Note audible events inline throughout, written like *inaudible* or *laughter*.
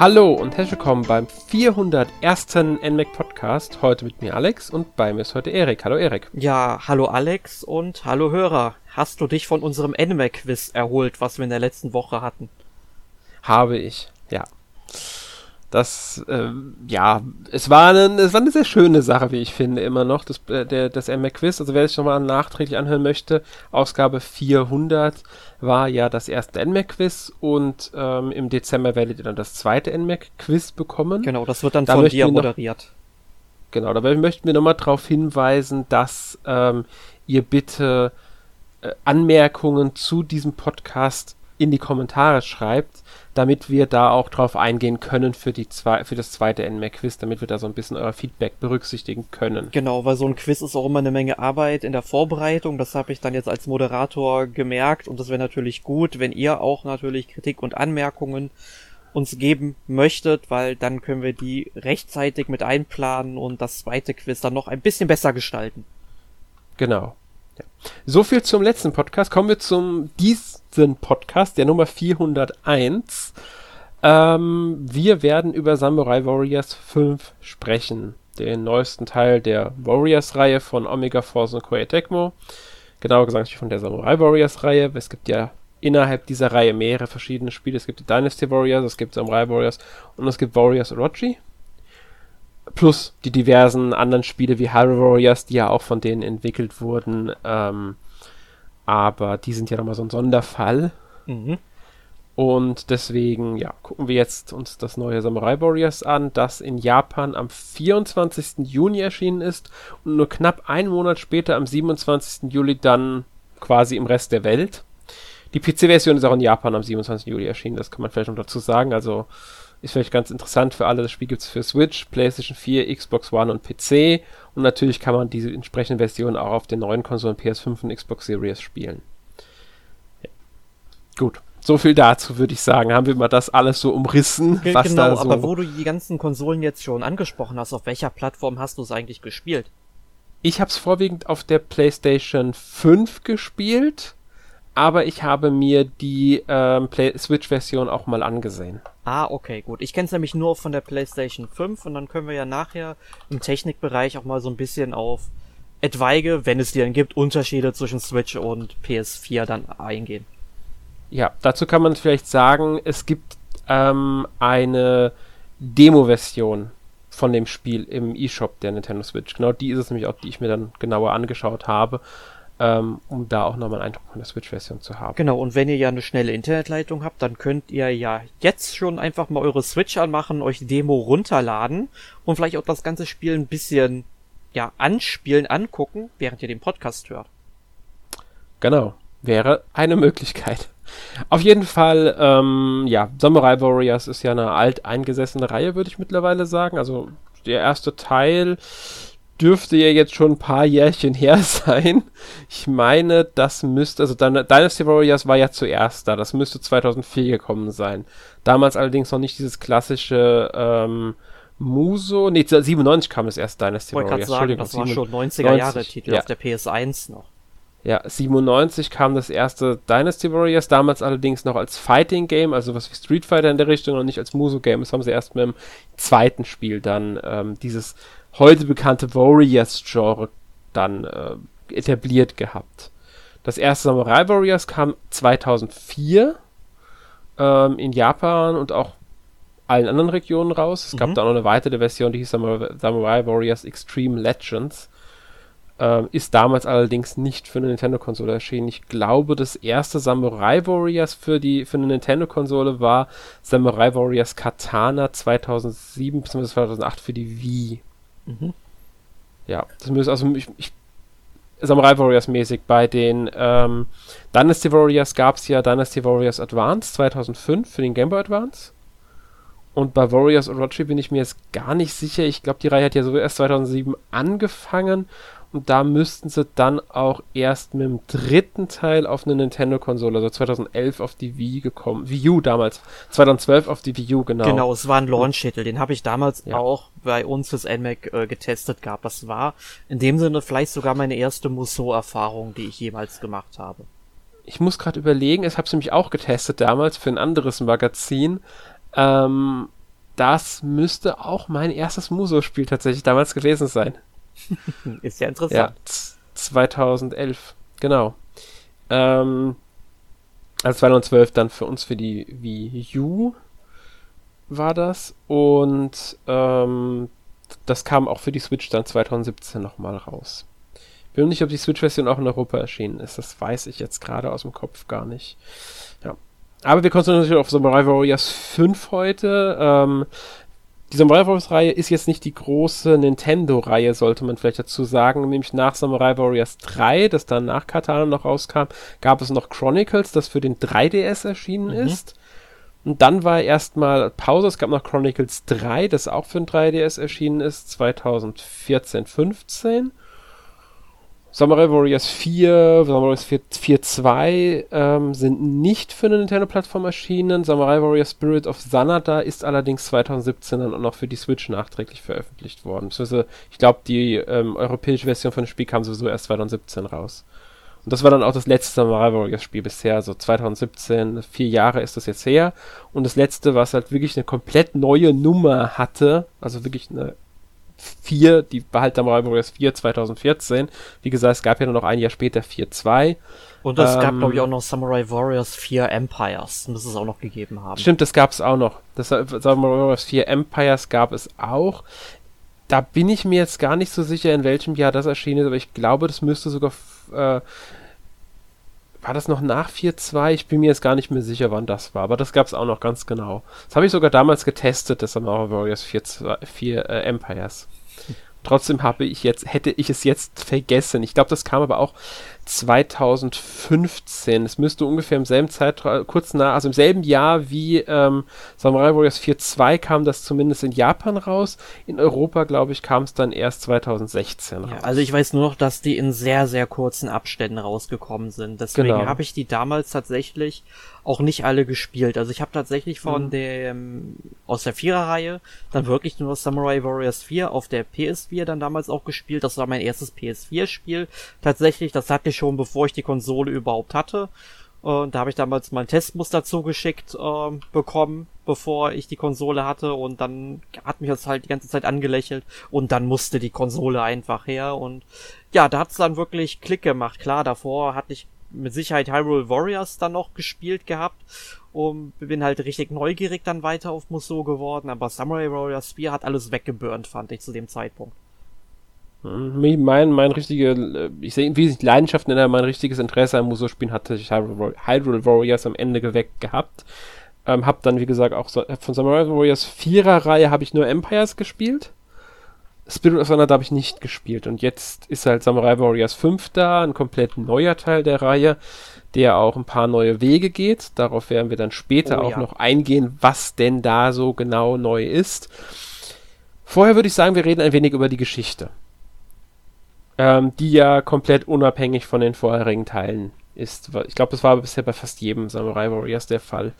Hallo und herzlich willkommen beim 401. NMAC Podcast. Heute mit mir Alex und bei mir ist heute Erik. Hallo Erik. Ja, hallo Alex und hallo Hörer. Hast du dich von unserem NMAC-Quiz erholt, was wir in der letzten Woche hatten? Habe ich, ja. Das, äh, ja, es war, eine, es war eine sehr schöne Sache, wie ich finde, immer noch, das, äh, der, das NMAC Quiz. Also wer sich nochmal nachträglich anhören möchte, Ausgabe 400 war ja das erste NMAC Quiz und ähm, im Dezember werdet ihr dann das zweite NMAC Quiz bekommen. Genau, das wird dann da von dir moderiert. Noch, genau, dabei möchten wir nochmal darauf hinweisen, dass ähm, ihr bitte äh, Anmerkungen zu diesem Podcast in die Kommentare schreibt, damit wir da auch drauf eingehen können für, die zwei, für das zweite NMAC-Quiz, damit wir da so ein bisschen euer Feedback berücksichtigen können. Genau, weil so ein Quiz ist auch immer eine Menge Arbeit in der Vorbereitung. Das habe ich dann jetzt als Moderator gemerkt und das wäre natürlich gut, wenn ihr auch natürlich Kritik und Anmerkungen uns geben möchtet, weil dann können wir die rechtzeitig mit einplanen und das zweite Quiz dann noch ein bisschen besser gestalten. Genau. Ja. So viel zum letzten Podcast. Kommen wir zum diesen Podcast, der Nummer 401. Ähm, wir werden über Samurai Warriors 5 sprechen. Den neuesten Teil der Warriors-Reihe von Omega Force und Koei Tecmo. Genauer gesagt von der Samurai Warriors-Reihe. Es gibt ja innerhalb dieser Reihe mehrere verschiedene Spiele. Es gibt die Dynasty Warriors, es gibt Samurai Warriors und es gibt Warriors Orochi plus die diversen anderen Spiele wie Hyrule Warriors, die ja auch von denen entwickelt wurden. Ähm, aber die sind ja nochmal so ein Sonderfall. Mhm. Und deswegen, ja, gucken wir jetzt uns das neue Samurai Warriors an, das in Japan am 24. Juni erschienen ist und nur knapp einen Monat später, am 27. Juli, dann quasi im Rest der Welt. Die PC-Version ist auch in Japan am 27. Juli erschienen, das kann man vielleicht noch dazu sagen. Also ist vielleicht ganz interessant für alle. Das Spiel gibt es für Switch, PlayStation 4, Xbox One und PC. Und natürlich kann man diese entsprechenden Versionen auch auf den neuen Konsolen PS5 und Xbox Series spielen. Ja. Gut. So viel dazu, würde ich sagen. Haben wir mal das alles so umrissen? was genau, da so aber wo du die ganzen Konsolen jetzt schon angesprochen hast, auf welcher Plattform hast du es eigentlich gespielt? Ich habe es vorwiegend auf der PlayStation 5 gespielt aber ich habe mir die ähm, Switch-Version auch mal angesehen. Ah, okay, gut. Ich kenne es nämlich nur von der PlayStation 5 und dann können wir ja nachher im Technikbereich auch mal so ein bisschen auf etwaige, wenn es die dann gibt, Unterschiede zwischen Switch und PS4 dann eingehen. Ja, dazu kann man vielleicht sagen, es gibt ähm, eine Demo-Version von dem Spiel im eShop der Nintendo Switch. Genau die ist es nämlich auch, die ich mir dann genauer angeschaut habe ähm, um da auch nochmal einen Eindruck von der Switch-Version zu haben. Genau, und wenn ihr ja eine schnelle Internetleitung habt, dann könnt ihr ja jetzt schon einfach mal eure Switch anmachen, euch die Demo runterladen und vielleicht auch das ganze Spiel ein bisschen, ja, anspielen, angucken, während ihr den Podcast hört. Genau, wäre eine Möglichkeit. Auf jeden Fall, ähm, ja, Samurai Warriors ist ja eine alt eingesessene Reihe, würde ich mittlerweile sagen. Also der erste Teil dürfte ja jetzt schon ein paar Jährchen her *laughs* sein. Ich meine, das müsste, also Dynasty Warriors war ja zuerst da, das müsste 2004 gekommen sein. Damals allerdings noch nicht dieses klassische ähm, Muso, nee, 97 kam das erst Dynasty Warriors. Ich sagen, das war schon 90er Jahre Titel ja. auf der PS1 noch. Ja, 97 kam das erste Dynasty Warriors, damals allerdings noch als Fighting Game, also was wie Street Fighter in der Richtung und nicht als Muso Game. Das haben sie erst mit dem zweiten Spiel dann ähm, dieses heute bekannte Warriors-Genre dann äh, etabliert gehabt. Das erste Samurai Warriors kam 2004 ähm, in Japan und auch allen anderen Regionen raus. Es mhm. gab dann noch eine weitere Version, die hieß Samurai, Samurai Warriors Extreme Legends. Ähm, ist damals allerdings nicht für eine Nintendo-Konsole erschienen. Ich glaube, das erste Samurai Warriors für, die, für eine Nintendo-Konsole war Samurai Warriors Katana 2007 bzw. 2008 für die Wii. Mhm. Ja, das müsste also ich, ich Samurai Warriors mäßig. Bei den ähm, Dynasty Warriors gab es ja Dynasty Warriors Advance 2005 für den Game Boy Advance. Und bei Warriors Orochi bin ich mir jetzt gar nicht sicher. Ich glaube, die Reihe hat ja so erst 2007 angefangen und da müssten sie dann auch erst mit dem dritten Teil auf eine Nintendo-Konsole, also 2011 auf die Wii gekommen. Wii U damals. 2012 auf die Wii U, genau. Genau, es war ein Launch-Titel. Den habe ich damals ja. auch bei uns fürs NMAC äh, getestet gehabt. Das war in dem Sinne vielleicht sogar meine erste Musou-Erfahrung, die ich jemals gemacht habe. Ich muss gerade überlegen, ich habe es nämlich auch getestet damals für ein anderes Magazin. Ähm, das müsste auch mein erstes Muso-Spiel tatsächlich damals gewesen sein. *laughs* Ist ja interessant. Ja, 2011, genau. Ähm, also 2012 dann für uns für die Wii U war das und ähm, das kam auch für die Switch dann 2017 nochmal raus. Bin nicht, ob die Switch-Version auch in Europa erschienen ist. Das weiß ich jetzt gerade aus dem Kopf gar nicht. Ja. Aber wir konzentrieren uns auf Samurai Warriors 5 heute. Ähm, die Samurai Warriors Reihe ist jetzt nicht die große Nintendo-Reihe, sollte man vielleicht dazu sagen. Nämlich nach Samurai Warriors 3, das dann nach Katana noch rauskam, gab es noch Chronicles, das für den 3DS erschienen mhm. ist. Und dann war erstmal Pause. Es gab noch Chronicles 3, das auch für den 3DS erschienen ist, 2014, 15. Samurai Warriors 4, Samurai Warriors 4, 4 2 ähm, sind nicht für eine Nintendo-Plattform erschienen. Samurai Warriors Spirit of Sanada ist allerdings 2017 dann auch noch für die Switch nachträglich veröffentlicht worden. Ich glaube, die ähm, europäische Version von dem Spiel kam sowieso erst 2017 raus. Und das war dann auch das letzte Samurai Warriors Spiel bisher, also 2017, vier Jahre ist das jetzt her. Und das letzte, was halt wirklich eine komplett neue Nummer hatte, also wirklich eine 4, die Behalt Samurai Warriors 4 2014. Wie gesagt, es gab ja nur noch ein Jahr später 4.2. Und es ähm, gab, glaube ich, auch noch Samurai Warriors 4 Empires. Muss es auch noch gegeben haben. Stimmt, das gab es auch noch. Das Samurai Warriors 4 Empires gab es auch. Da bin ich mir jetzt gar nicht so sicher, in welchem Jahr das erschienen ist, aber ich glaube, das müsste sogar äh, war das noch nach 4.2? Ich bin mir jetzt gar nicht mehr sicher, wann das war, aber das gab es auch noch ganz genau. Das habe ich sogar damals getestet, das Samurai Warriors 4, 4 äh, Empires. Trotzdem habe ich jetzt, hätte ich es jetzt vergessen. Ich glaube, das kam aber auch 2015. Es müsste ungefähr im selben Zeitraum, kurz nach, also im selben Jahr wie ähm, Samurai Warriors 4.2 kam das zumindest in Japan raus. In Europa, glaube ich, kam es dann erst 2016 raus. Ja, also ich weiß nur noch, dass die in sehr, sehr kurzen Abständen rausgekommen sind. Deswegen genau. habe ich die damals tatsächlich auch nicht alle gespielt. Also ich habe tatsächlich von mhm. dem aus der Viererreihe dann wirklich nur Samurai Warriors 4 auf der PS4 dann damals auch gespielt. Das war mein erstes PS4-Spiel. Tatsächlich, das hatte ich schon bevor ich die Konsole überhaupt hatte. Und da habe ich damals mein Testmuster zugeschickt äh, bekommen, bevor ich die Konsole hatte. Und dann hat mich das halt die ganze Zeit angelächelt. Und dann musste die Konsole einfach her. Und ja, da hat's dann wirklich Klick gemacht. Klar, davor hatte ich mit Sicherheit Hyrule Warriors dann noch gespielt gehabt und bin halt richtig neugierig dann weiter auf Musou geworden, aber Samurai Warriors 4 hat alles weggeburnt, fand ich zu dem Zeitpunkt. Mein, mein richtige, ich sehe wie sich Leidenschaft nenne, mein richtiges Interesse an Musou-Spielen hatte ich Hyrule Warriors am Ende geweckt gehabt. Ähm, hab dann, wie gesagt, auch so, von Samurai Warriors 4er Reihe habe ich nur Empires gespielt. Spirit of Thunder habe ich nicht gespielt. Und jetzt ist halt Samurai Warriors 5 da, ein komplett neuer Teil der Reihe, der auch ein paar neue Wege geht. Darauf werden wir dann später oh, auch ja. noch eingehen, was denn da so genau neu ist. Vorher würde ich sagen, wir reden ein wenig über die Geschichte. Ähm, die ja komplett unabhängig von den vorherigen Teilen ist. Ich glaube, das war bisher bei fast jedem Samurai Warriors der Fall,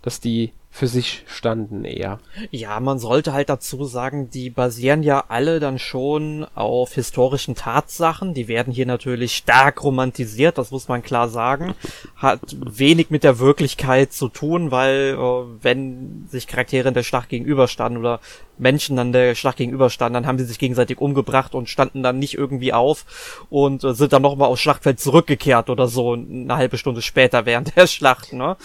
dass die für sich standen eher. Ja, man sollte halt dazu sagen, die basieren ja alle dann schon auf historischen Tatsachen. Die werden hier natürlich stark romantisiert, das muss man klar sagen. Hat wenig mit der Wirklichkeit zu tun, weil äh, wenn sich Charaktere in der Schlacht gegenüberstanden oder Menschen dann der Schlacht gegenüberstanden, dann haben sie sich gegenseitig umgebracht und standen dann nicht irgendwie auf und äh, sind dann nochmal aufs Schlachtfeld zurückgekehrt oder so eine halbe Stunde später während *laughs* der Schlacht, ne?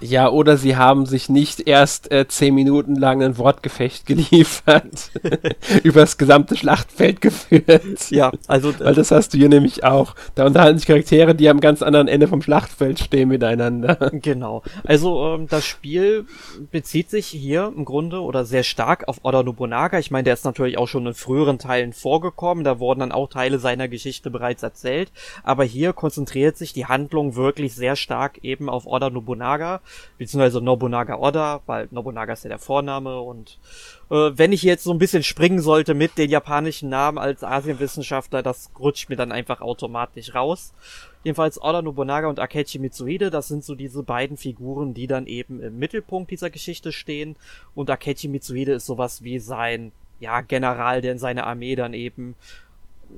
Ja, oder sie haben sich nicht erst äh, zehn Minuten lang ein Wortgefecht *laughs* geliefert, *laughs* übers gesamte Schlachtfeld geführt. Ja, also. Weil das hast du hier nämlich auch. Da unterhalten sich Charaktere, die am ganz anderen Ende vom Schlachtfeld stehen miteinander. Genau. Also ähm, das Spiel bezieht sich hier im Grunde oder sehr stark auf Oda Nobunaga. Ich meine, der ist natürlich auch schon in früheren Teilen vorgekommen. Da wurden dann auch Teile seiner Geschichte bereits erzählt. Aber hier konzentriert sich die Handlung wirklich sehr stark eben auf Oda Nobunaga beziehungsweise Nobunaga Oda, weil Nobunaga ist ja der Vorname und äh, wenn ich jetzt so ein bisschen springen sollte mit den japanischen Namen als Asienwissenschaftler, das rutscht mir dann einfach automatisch raus. Jedenfalls Oda Nobunaga und Akechi Mitsuhide, das sind so diese beiden Figuren, die dann eben im Mittelpunkt dieser Geschichte stehen. Und Akechi Mitsuhide ist sowas wie sein ja, General, der in seiner Armee dann eben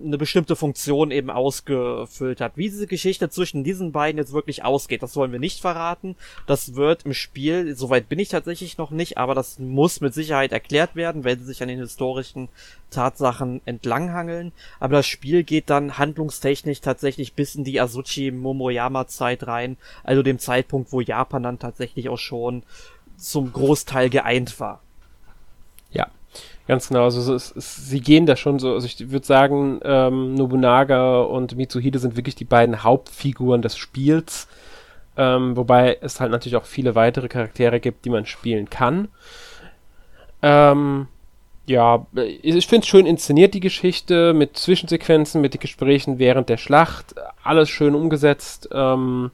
eine bestimmte Funktion eben ausgefüllt hat. Wie diese Geschichte zwischen diesen beiden jetzt wirklich ausgeht, das wollen wir nicht verraten. Das wird im Spiel, soweit bin ich tatsächlich noch nicht, aber das muss mit Sicherheit erklärt werden, wenn sie sich an den historischen Tatsachen entlanghangeln. Aber das Spiel geht dann handlungstechnisch tatsächlich bis in die Azuchi Momoyama Zeit rein, also dem Zeitpunkt, wo Japan dann tatsächlich auch schon zum Großteil geeint war. Ganz genau. Also es, es, sie gehen da schon so, also ich würde sagen, ähm, Nobunaga und Mitsuhide sind wirklich die beiden Hauptfiguren des Spiels. Ähm, wobei es halt natürlich auch viele weitere Charaktere gibt, die man spielen kann. Ähm, ja, ich finde es schön inszeniert, die Geschichte, mit Zwischensequenzen, mit den Gesprächen während der Schlacht. Alles schön umgesetzt. Ähm,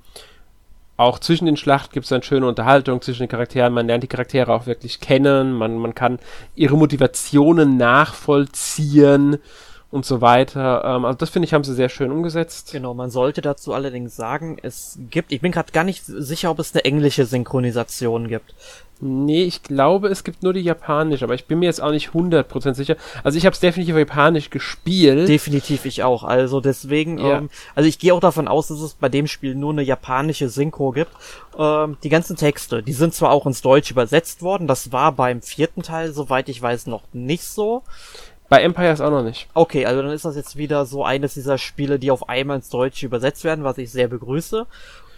auch zwischen den Schlachten gibt es dann schöne Unterhaltung zwischen den Charakteren. Man lernt die Charaktere auch wirklich kennen. Man, man kann ihre Motivationen nachvollziehen und so weiter. Ähm, also das finde ich, haben sie sehr schön umgesetzt. Genau, man sollte dazu allerdings sagen, es gibt, ich bin gerade gar nicht sicher, ob es eine englische Synchronisation gibt. Nee, ich glaube, es gibt nur die japanische, aber ich bin mir jetzt auch nicht 100% sicher. Also ich habe es definitiv auf japanisch gespielt. Definitiv ich auch. Also deswegen, ja. ähm, also ich gehe auch davon aus, dass es bei dem Spiel nur eine japanische Synchro gibt. Ähm, die ganzen Texte, die sind zwar auch ins Deutsch übersetzt worden, das war beim vierten Teil, soweit ich weiß, noch nicht so. Bei Empire ist auch noch nicht. Okay, also dann ist das jetzt wieder so eines dieser Spiele, die auf einmal ins Deutsche übersetzt werden, was ich sehr begrüße.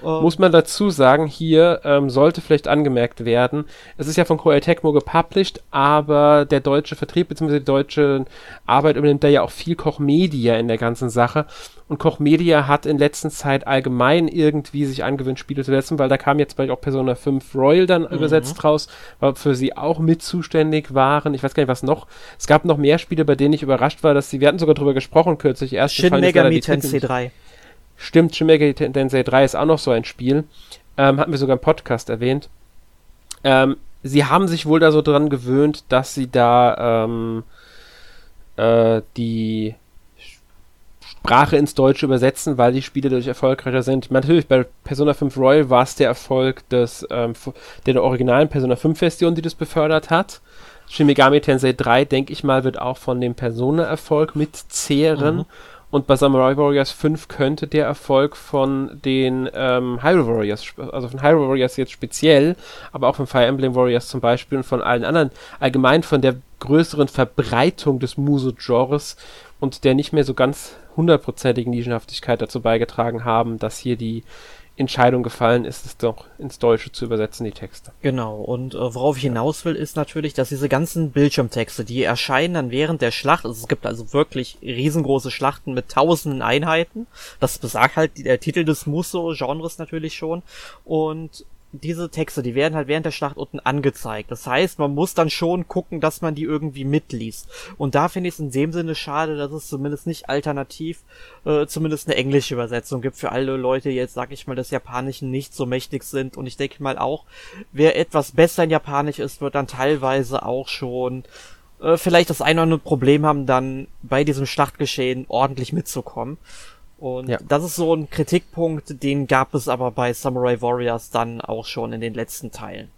Ähm, Muss man dazu sagen, hier ähm, sollte vielleicht angemerkt werden, es ist ja von Koei Tecmo gepublished, aber der deutsche Vertrieb bzw. die deutsche Arbeit übernimmt da ja auch viel Koch Media in der ganzen Sache. Und Koch Media hat in letzter Zeit allgemein irgendwie sich angewöhnt, Spiele zu setzen, weil da kam jetzt bald auch Persona 5 Royal dann mhm. übersetzt raus, weil für sie auch mit zuständig waren. Ich weiß gar nicht, was noch. Es gab noch mehr Spiele, bei denen ich überrascht war, dass sie, wir hatten sogar drüber gesprochen kürzlich, erst Shin Megami Tensei 3. Stimmt, Shin Tensei 3 ist auch noch so ein Spiel. Ähm, hatten wir sogar im Podcast erwähnt. Ähm, sie haben sich wohl da so dran gewöhnt, dass sie da ähm, äh, die Sprache ins Deutsche übersetzen, weil die Spiele dadurch erfolgreicher sind. Natürlich, bei Persona 5 Royal war es der Erfolg des, ähm, der, originalen Persona 5 Version, die das befördert hat. Shin Megami Tensei 3, denke ich mal, wird auch von dem Persona-Erfolg mitzehren. Mhm. Und bei Samurai Warriors 5 könnte der Erfolg von den ähm, Hyrule Warriors, also von Hyrule Warriors jetzt speziell, aber auch von Fire Emblem Warriors zum Beispiel und von allen anderen, allgemein von der größeren Verbreitung des Muso-Genres und der nicht mehr so ganz hundertprozentigen Nischenhaftigkeit dazu beigetragen haben, dass hier die Entscheidung gefallen ist, es doch ins Deutsche zu übersetzen, die Texte. Genau, und äh, worauf ich hinaus will, ist natürlich, dass diese ganzen Bildschirmtexte, die erscheinen dann während der Schlacht, also es gibt also wirklich riesengroße Schlachten mit tausenden Einheiten, das besagt halt der Titel des Muso-Genres natürlich schon, und diese Texte, die werden halt während der Schlacht unten angezeigt. Das heißt, man muss dann schon gucken, dass man die irgendwie mitliest. Und da finde ich es in dem Sinne schade, dass es zumindest nicht alternativ äh, zumindest eine englische Übersetzung gibt für alle Leute, die jetzt, sag ich mal, des Japanischen nicht so mächtig sind. Und ich denke mal auch, wer etwas besser in Japanisch ist, wird dann teilweise auch schon äh, vielleicht das eine oder andere Problem haben, dann bei diesem Schlachtgeschehen ordentlich mitzukommen. Und ja. das ist so ein Kritikpunkt, den gab es aber bei Samurai Warriors dann auch schon in den letzten Teilen.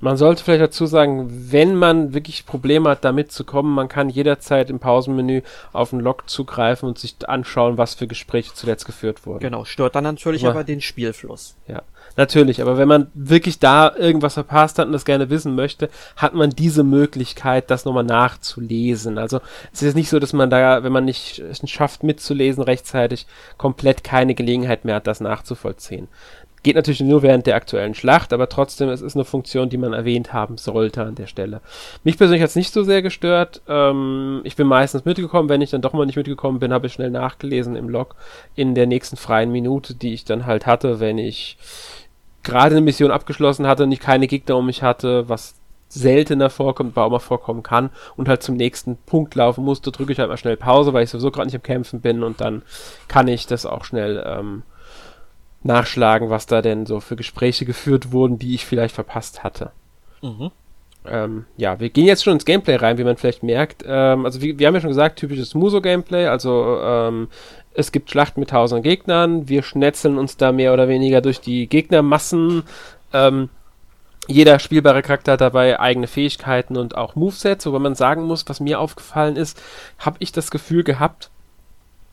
Man sollte vielleicht dazu sagen, wenn man wirklich Probleme hat, damit zu kommen, man kann jederzeit im Pausenmenü auf den Log zugreifen und sich anschauen, was für Gespräche zuletzt geführt wurden. Genau, stört dann natürlich aber, aber den Spielfluss. Ja, natürlich, aber wenn man wirklich da irgendwas verpasst hat und das gerne wissen möchte, hat man diese Möglichkeit, das nochmal nachzulesen. Also es ist nicht so, dass man da, wenn man nicht es schafft mitzulesen rechtzeitig, komplett keine Gelegenheit mehr hat, das nachzuvollziehen. Geht natürlich nur während der aktuellen Schlacht, aber trotzdem, es ist eine Funktion, die man erwähnt haben sollte an der Stelle. Mich persönlich hat es nicht so sehr gestört. Ähm, ich bin meistens mitgekommen. Wenn ich dann doch mal nicht mitgekommen bin, habe ich schnell nachgelesen im Log in der nächsten freien Minute, die ich dann halt hatte, wenn ich gerade eine Mission abgeschlossen hatte und ich keine Gegner um mich hatte, was seltener vorkommt, auch mal vorkommen kann und halt zum nächsten Punkt laufen musste, drücke ich halt mal schnell Pause, weil ich sowieso gerade nicht im Kämpfen bin und dann kann ich das auch schnell ähm, nachschlagen, was da denn so für Gespräche geführt wurden, die ich vielleicht verpasst hatte. Mhm. Ähm, ja, wir gehen jetzt schon ins Gameplay rein, wie man vielleicht merkt. Ähm, also wie, wir haben ja schon gesagt, typisches Muso-Gameplay, also ähm, es gibt Schlachten mit tausend Gegnern, wir schnetzeln uns da mehr oder weniger durch die Gegnermassen. Ähm, jeder spielbare Charakter hat dabei eigene Fähigkeiten und auch Movesets, wobei man sagen muss, was mir aufgefallen ist, habe ich das Gefühl gehabt,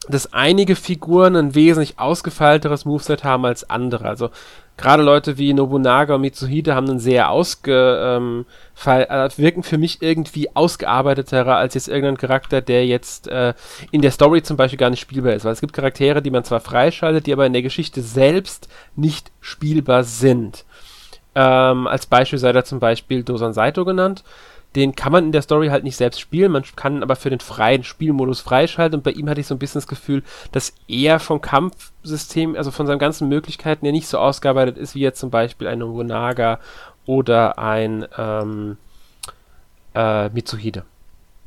dass einige Figuren ein wesentlich ausgefeilteres Moveset haben als andere. Also gerade Leute wie Nobunaga und Mitsuhide haben einen sehr ausge, ähm, Fall, äh, wirken für mich irgendwie ausgearbeiteter als jetzt irgendein Charakter, der jetzt äh, in der Story zum Beispiel gar nicht spielbar ist. Weil es gibt Charaktere, die man zwar freischaltet, die aber in der Geschichte selbst nicht spielbar sind. Ähm, als Beispiel sei da zum Beispiel Dosan Saito genannt den kann man in der Story halt nicht selbst spielen, man kann aber für den freien Spielmodus freischalten und bei ihm hatte ich so ein bisschen das Gefühl, dass er vom Kampfsystem, also von seinen ganzen Möglichkeiten ja nicht so ausgearbeitet ist, wie jetzt zum Beispiel ein Nobunaga oder ein ähm, äh, Mitsuhide.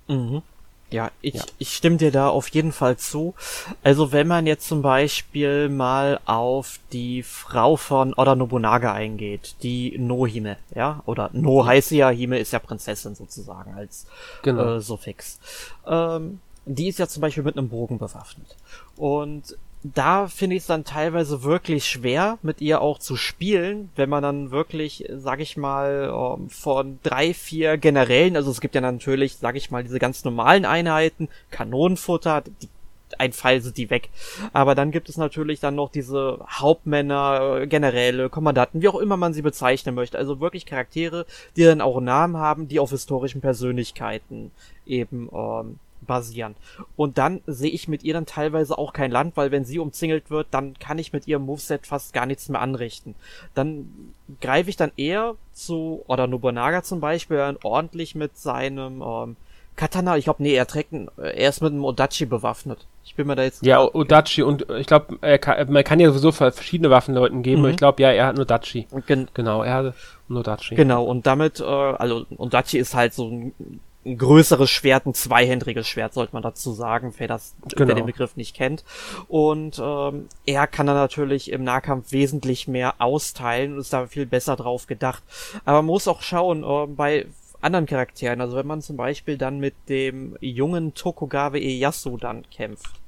Mhm. Ja, ich, ja. ich stimme dir da auf jeden Fall zu. Also wenn man jetzt zum Beispiel mal auf die Frau von Oda Nobunaga eingeht, die Nohime, ja, oder No heißt sie ja, Hime ist ja Prinzessin sozusagen als genau. äh, Suffix. Ähm, die ist ja zum Beispiel mit einem Bogen bewaffnet. Und da finde ich es dann teilweise wirklich schwer, mit ihr auch zu spielen, wenn man dann wirklich, sag ich mal, ähm, von drei, vier Generälen, also es gibt ja natürlich, sag ich mal, diese ganz normalen Einheiten, Kanonenfutter, die, ein Fall sind die weg. Aber dann gibt es natürlich dann noch diese Hauptmänner, Generäle, Kommandanten, wie auch immer man sie bezeichnen möchte. Also wirklich Charaktere, die dann auch Namen haben, die auf historischen Persönlichkeiten eben ähm, basieren. Und dann sehe ich mit ihr dann teilweise auch kein Land, weil wenn sie umzingelt wird, dann kann ich mit ihrem Moveset fast gar nichts mehr anrichten. Dann greife ich dann eher zu, oder Nobunaga zum Beispiel, ordentlich mit seinem ähm, Katana, ich glaube, nee, er trägt, ein, er ist mit einem Odachi bewaffnet. Ich bin mir da jetzt. Ja, Odachi und ich glaube, man kann ja sowieso verschiedene Waffen Leuten geben. Mhm. Ich glaube, ja, er hat nur Odachi. Gen genau, er hat nur Odachi. Genau, und damit, äh, also Odachi ist halt so ein ein größeres Schwert, ein zweihändiges Schwert, sollte man dazu sagen, wer das, genau. wer den Begriff nicht kennt. Und ähm, er kann dann natürlich im Nahkampf wesentlich mehr austeilen und ist da viel besser drauf gedacht. Aber man muss auch schauen, äh, bei anderen Charakteren, also wenn man zum Beispiel dann mit dem jungen Tokugawa Ieyasu dann kämpft,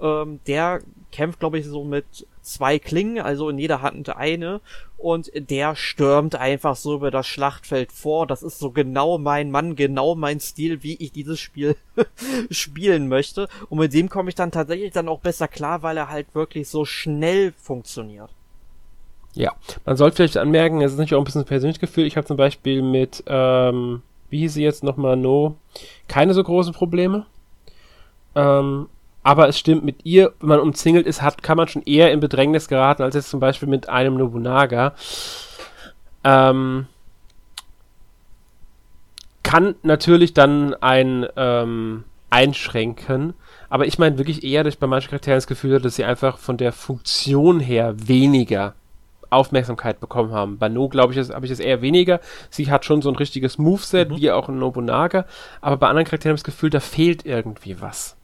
ähm, der kämpft, glaube ich, so mit zwei Klingen, also in jeder Hand eine, und der stürmt einfach so über das Schlachtfeld vor. Das ist so genau mein Mann, genau mein Stil, wie ich dieses Spiel *laughs* spielen möchte. Und mit dem komme ich dann tatsächlich dann auch besser klar, weil er halt wirklich so schnell funktioniert. Ja, man sollte vielleicht anmerken, es ist nicht auch ein bisschen persönlich Gefühl. Ich habe zum Beispiel mit, ähm, wie hieß sie jetzt nochmal, No, keine so großen Probleme. Ähm, aber es stimmt, mit ihr, wenn man umzingelt ist, hat, kann man schon eher in Bedrängnis geraten, als jetzt zum Beispiel mit einem Nobunaga. Ähm, kann natürlich dann ein ähm, einschränken, aber ich meine wirklich eher, dass ich bei manchen Charakteren das Gefühl habe, dass sie einfach von der Funktion her weniger Aufmerksamkeit bekommen haben. Bei No, glaube ich, habe ich das eher weniger. Sie hat schon so ein richtiges Moveset, mhm. wie auch in Nobunaga, aber bei anderen Charakteren habe ich das Gefühl, da fehlt irgendwie was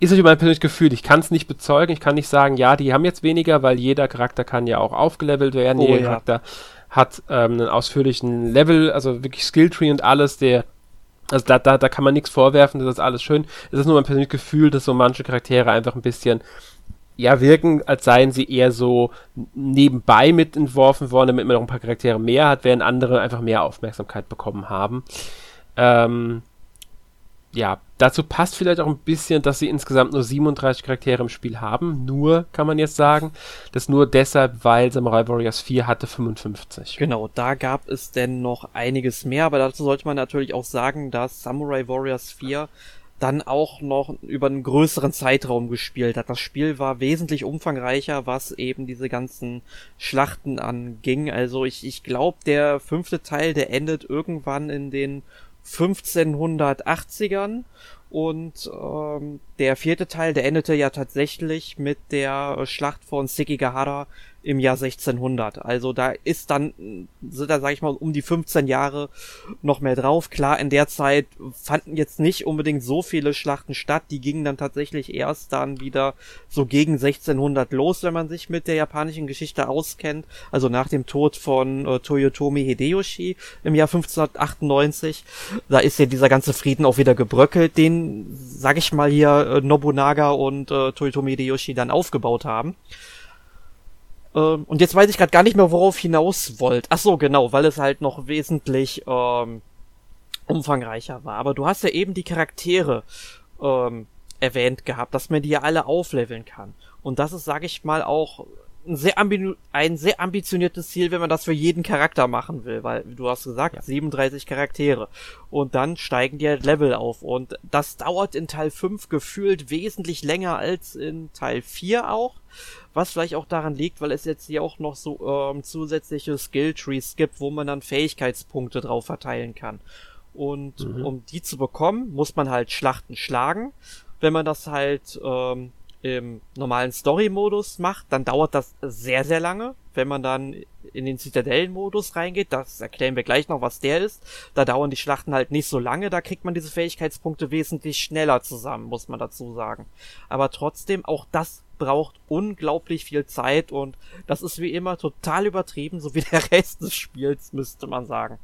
ist natürlich mein persönliches Gefühl. Ich kann es nicht bezeugen. Ich kann nicht sagen, ja, die haben jetzt weniger, weil jeder Charakter kann ja auch aufgelevelt werden. Oh, jeder ja. Charakter hat ähm, einen ausführlichen Level, also wirklich Skilltree und alles, der also da, da, da kann man nichts vorwerfen, das ist alles schön. Es ist nur mein persönliches Gefühl, dass so manche Charaktere einfach ein bisschen ja wirken, als seien sie eher so nebenbei mit entworfen worden, damit man noch ein paar Charaktere mehr hat, während andere einfach mehr Aufmerksamkeit bekommen haben. Ähm, ja, dazu passt vielleicht auch ein bisschen, dass sie insgesamt nur 37 Charaktere im Spiel haben. Nur, kann man jetzt sagen. Das nur deshalb, weil Samurai Warriors 4 hatte 55. Genau, da gab es denn noch einiges mehr, aber dazu sollte man natürlich auch sagen, dass Samurai Warriors 4 dann auch noch über einen größeren Zeitraum gespielt hat. Das Spiel war wesentlich umfangreicher, was eben diese ganzen Schlachten anging. Also ich, ich glaube, der fünfte Teil, der endet irgendwann in den 1580ern und ähm, der vierte Teil, der endete ja tatsächlich mit der Schlacht von Sekigahara im Jahr 1600. Also da ist dann, sind da sag ich mal um die 15 Jahre noch mehr drauf. Klar, in der Zeit fanden jetzt nicht unbedingt so viele Schlachten statt. Die gingen dann tatsächlich erst dann wieder so gegen 1600 los, wenn man sich mit der japanischen Geschichte auskennt. Also nach dem Tod von äh, Toyotomi Hideyoshi im Jahr 1598. Da ist ja dieser ganze Frieden auch wieder gebröckelt, den, sag ich mal hier, äh, Nobunaga und äh, Toyotomi Hideyoshi dann aufgebaut haben. Ähm, und jetzt weiß ich gerade gar nicht mehr, worauf hinaus wollt. Ach so, genau, weil es halt noch wesentlich ähm, umfangreicher war. Aber du hast ja eben die Charaktere ähm, erwähnt gehabt, dass man die ja alle aufleveln kann. Und das ist, sage ich mal, auch ein sehr, ambi ein sehr ambitioniertes Ziel, wenn man das für jeden Charakter machen will, weil du hast gesagt, ja. 37 Charaktere. Und dann steigen die halt Level auf. Und das dauert in Teil 5 gefühlt wesentlich länger als in Teil 4 auch. Was vielleicht auch daran liegt, weil es jetzt hier auch noch so ähm, zusätzliche Skill-Trees gibt, wo man dann Fähigkeitspunkte drauf verteilen kann. Und mhm. um die zu bekommen, muss man halt Schlachten schlagen. Wenn man das halt ähm, im normalen Story-Modus macht, dann dauert das sehr, sehr lange. Wenn man dann in den Zitadellen-Modus reingeht, das erklären wir gleich noch, was der ist, da dauern die Schlachten halt nicht so lange, da kriegt man diese Fähigkeitspunkte wesentlich schneller zusammen, muss man dazu sagen. Aber trotzdem, auch das braucht unglaublich viel Zeit und das ist wie immer total übertrieben, so wie der *laughs* Rest des Spiels, müsste man sagen.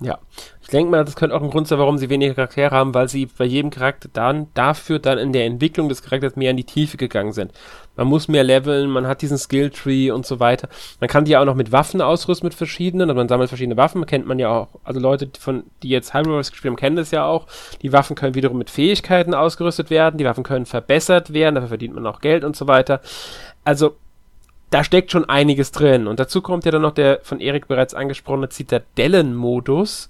Ja, ich denke mal, das könnte auch ein Grund sein, warum sie weniger Charaktere haben, weil sie bei jedem Charakter dann dafür dann in der Entwicklung des Charakters mehr in die Tiefe gegangen sind. Man muss mehr leveln, man hat diesen Skilltree und so weiter. Man kann die ja auch noch mit Waffen ausrüsten, mit verschiedenen, also man sammelt verschiedene Waffen, kennt man ja auch. Also Leute, von, die jetzt Hyrule gespielt haben, kennen das ja auch. Die Waffen können wiederum mit Fähigkeiten ausgerüstet werden, die Waffen können verbessert werden, dafür verdient man auch Geld und so weiter. Also da steckt schon einiges drin. Und dazu kommt ja dann noch der von Erik bereits angesprochene Zitadellen-Modus,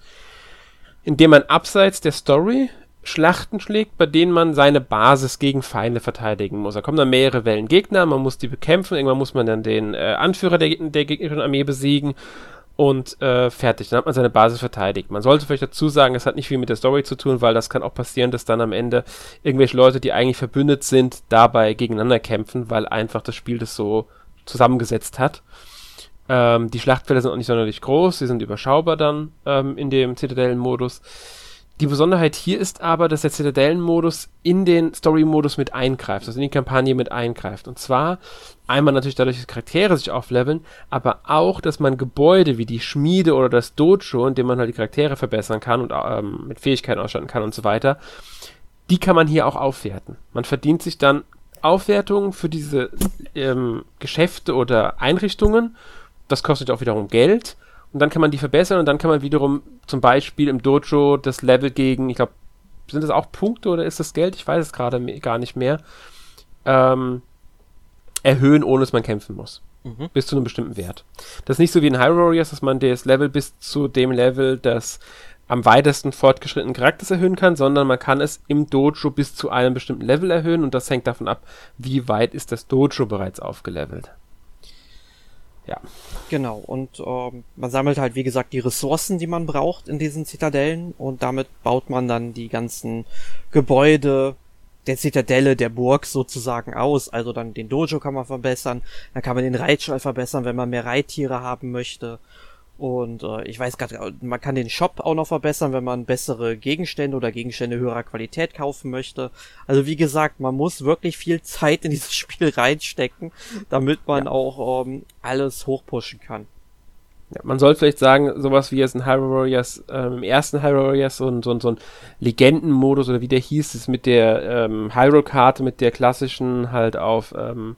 in dem man abseits der Story Schlachten schlägt, bei denen man seine Basis gegen Feinde verteidigen muss. Da kommen dann mehrere Wellen Gegner, man muss die bekämpfen, irgendwann muss man dann den äh, Anführer der, der gegnerischen Armee besiegen und äh, fertig. Dann hat man seine Basis verteidigt. Man sollte vielleicht dazu sagen, es hat nicht viel mit der Story zu tun, weil das kann auch passieren, dass dann am Ende irgendwelche Leute, die eigentlich verbündet sind, dabei gegeneinander kämpfen, weil einfach das Spiel das so zusammengesetzt hat. Ähm, die Schlachtfelder sind auch nicht sonderlich groß, sie sind überschaubar dann ähm, in dem Zitadellen-Modus. Die Besonderheit hier ist aber, dass der Zitadellen-Modus in den Story-Modus mit eingreift, also in die Kampagne mit eingreift. Und zwar einmal natürlich dadurch, dass Charaktere sich aufleveln, aber auch, dass man Gebäude wie die Schmiede oder das Dojo, in dem man halt die Charaktere verbessern kann und ähm, mit Fähigkeiten ausstatten kann und so weiter, die kann man hier auch aufwerten. Man verdient sich dann Aufwertungen für diese ähm, Geschäfte oder Einrichtungen. Das kostet auch wiederum Geld. Und dann kann man die verbessern und dann kann man wiederum zum Beispiel im Dojo das Level gegen, ich glaube, sind das auch Punkte oder ist das Geld? Ich weiß es gerade gar nicht mehr. Ähm, erhöhen, ohne dass man kämpfen muss. Mhm. Bis zu einem bestimmten Wert. Das ist nicht so wie in Hyrule Warriors, dass man das Level bis zu dem Level das am weitesten fortgeschrittenen Charakters erhöhen kann, sondern man kann es im Dojo bis zu einem bestimmten Level erhöhen und das hängt davon ab, wie weit ist das Dojo bereits aufgelevelt. Ja. Genau, und ähm, man sammelt halt, wie gesagt, die Ressourcen, die man braucht in diesen Zitadellen und damit baut man dann die ganzen Gebäude der Zitadelle, der Burg sozusagen aus. Also dann den Dojo kann man verbessern, dann kann man den Reitstall verbessern, wenn man mehr Reittiere haben möchte und äh, ich weiß gerade, man kann den Shop auch noch verbessern, wenn man bessere Gegenstände oder Gegenstände höherer Qualität kaufen möchte. Also wie gesagt, man muss wirklich viel Zeit in dieses *laughs* Spiel reinstecken, damit man ja. auch ähm, alles hochpushen kann. Ja, man soll vielleicht sagen, sowas wie jetzt in Hyrule Warriors, ähm, im ersten Hyrule Warriors, so ein, so ein, so ein Legendenmodus oder wie der hieß, ist mit der ähm, Hyrule-Karte, mit der klassischen halt auf ähm,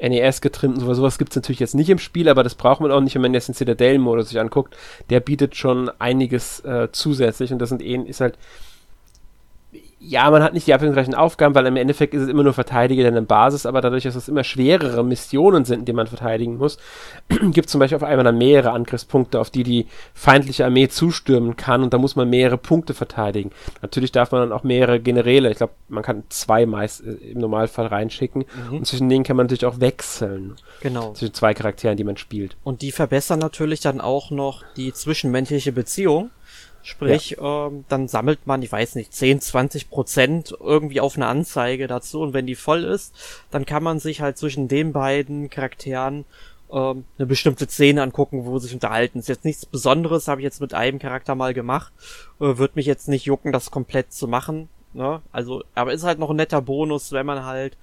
NES getrimmt und sowas, sowas gibt es natürlich jetzt nicht im Spiel, aber das braucht man auch nicht, wenn man jetzt den Citadel-Modus sich anguckt. Der bietet schon einiges äh, zusätzlich und das sind eh, ist halt ja, man hat nicht die abwechslungsreichen Aufgaben, weil im Endeffekt ist es immer nur Verteidige deine Basis, aber dadurch, dass es immer schwerere Missionen sind, die man verteidigen muss, *clears throat* gibt es zum Beispiel auf einmal dann mehrere Angriffspunkte, auf die die feindliche Armee zustürmen kann und da muss man mehrere Punkte verteidigen. Natürlich darf man dann auch mehrere Generäle, ich glaube, man kann zwei meist äh, im Normalfall reinschicken mhm. und zwischen denen kann man natürlich auch wechseln. Genau. Zwischen zwei Charakteren, die man spielt. Und die verbessern natürlich dann auch noch die zwischenmenschliche Beziehung Sprich, ja. ähm, dann sammelt man, ich weiß nicht, 10, 20 Prozent irgendwie auf eine Anzeige dazu und wenn die voll ist, dann kann man sich halt zwischen den beiden Charakteren ähm, eine bestimmte Szene angucken, wo sie sich unterhalten. Ist jetzt nichts Besonderes, habe ich jetzt mit einem Charakter mal gemacht. Äh, Würde mich jetzt nicht jucken, das komplett zu machen. Ne? Also, aber ist halt noch ein netter Bonus, wenn man halt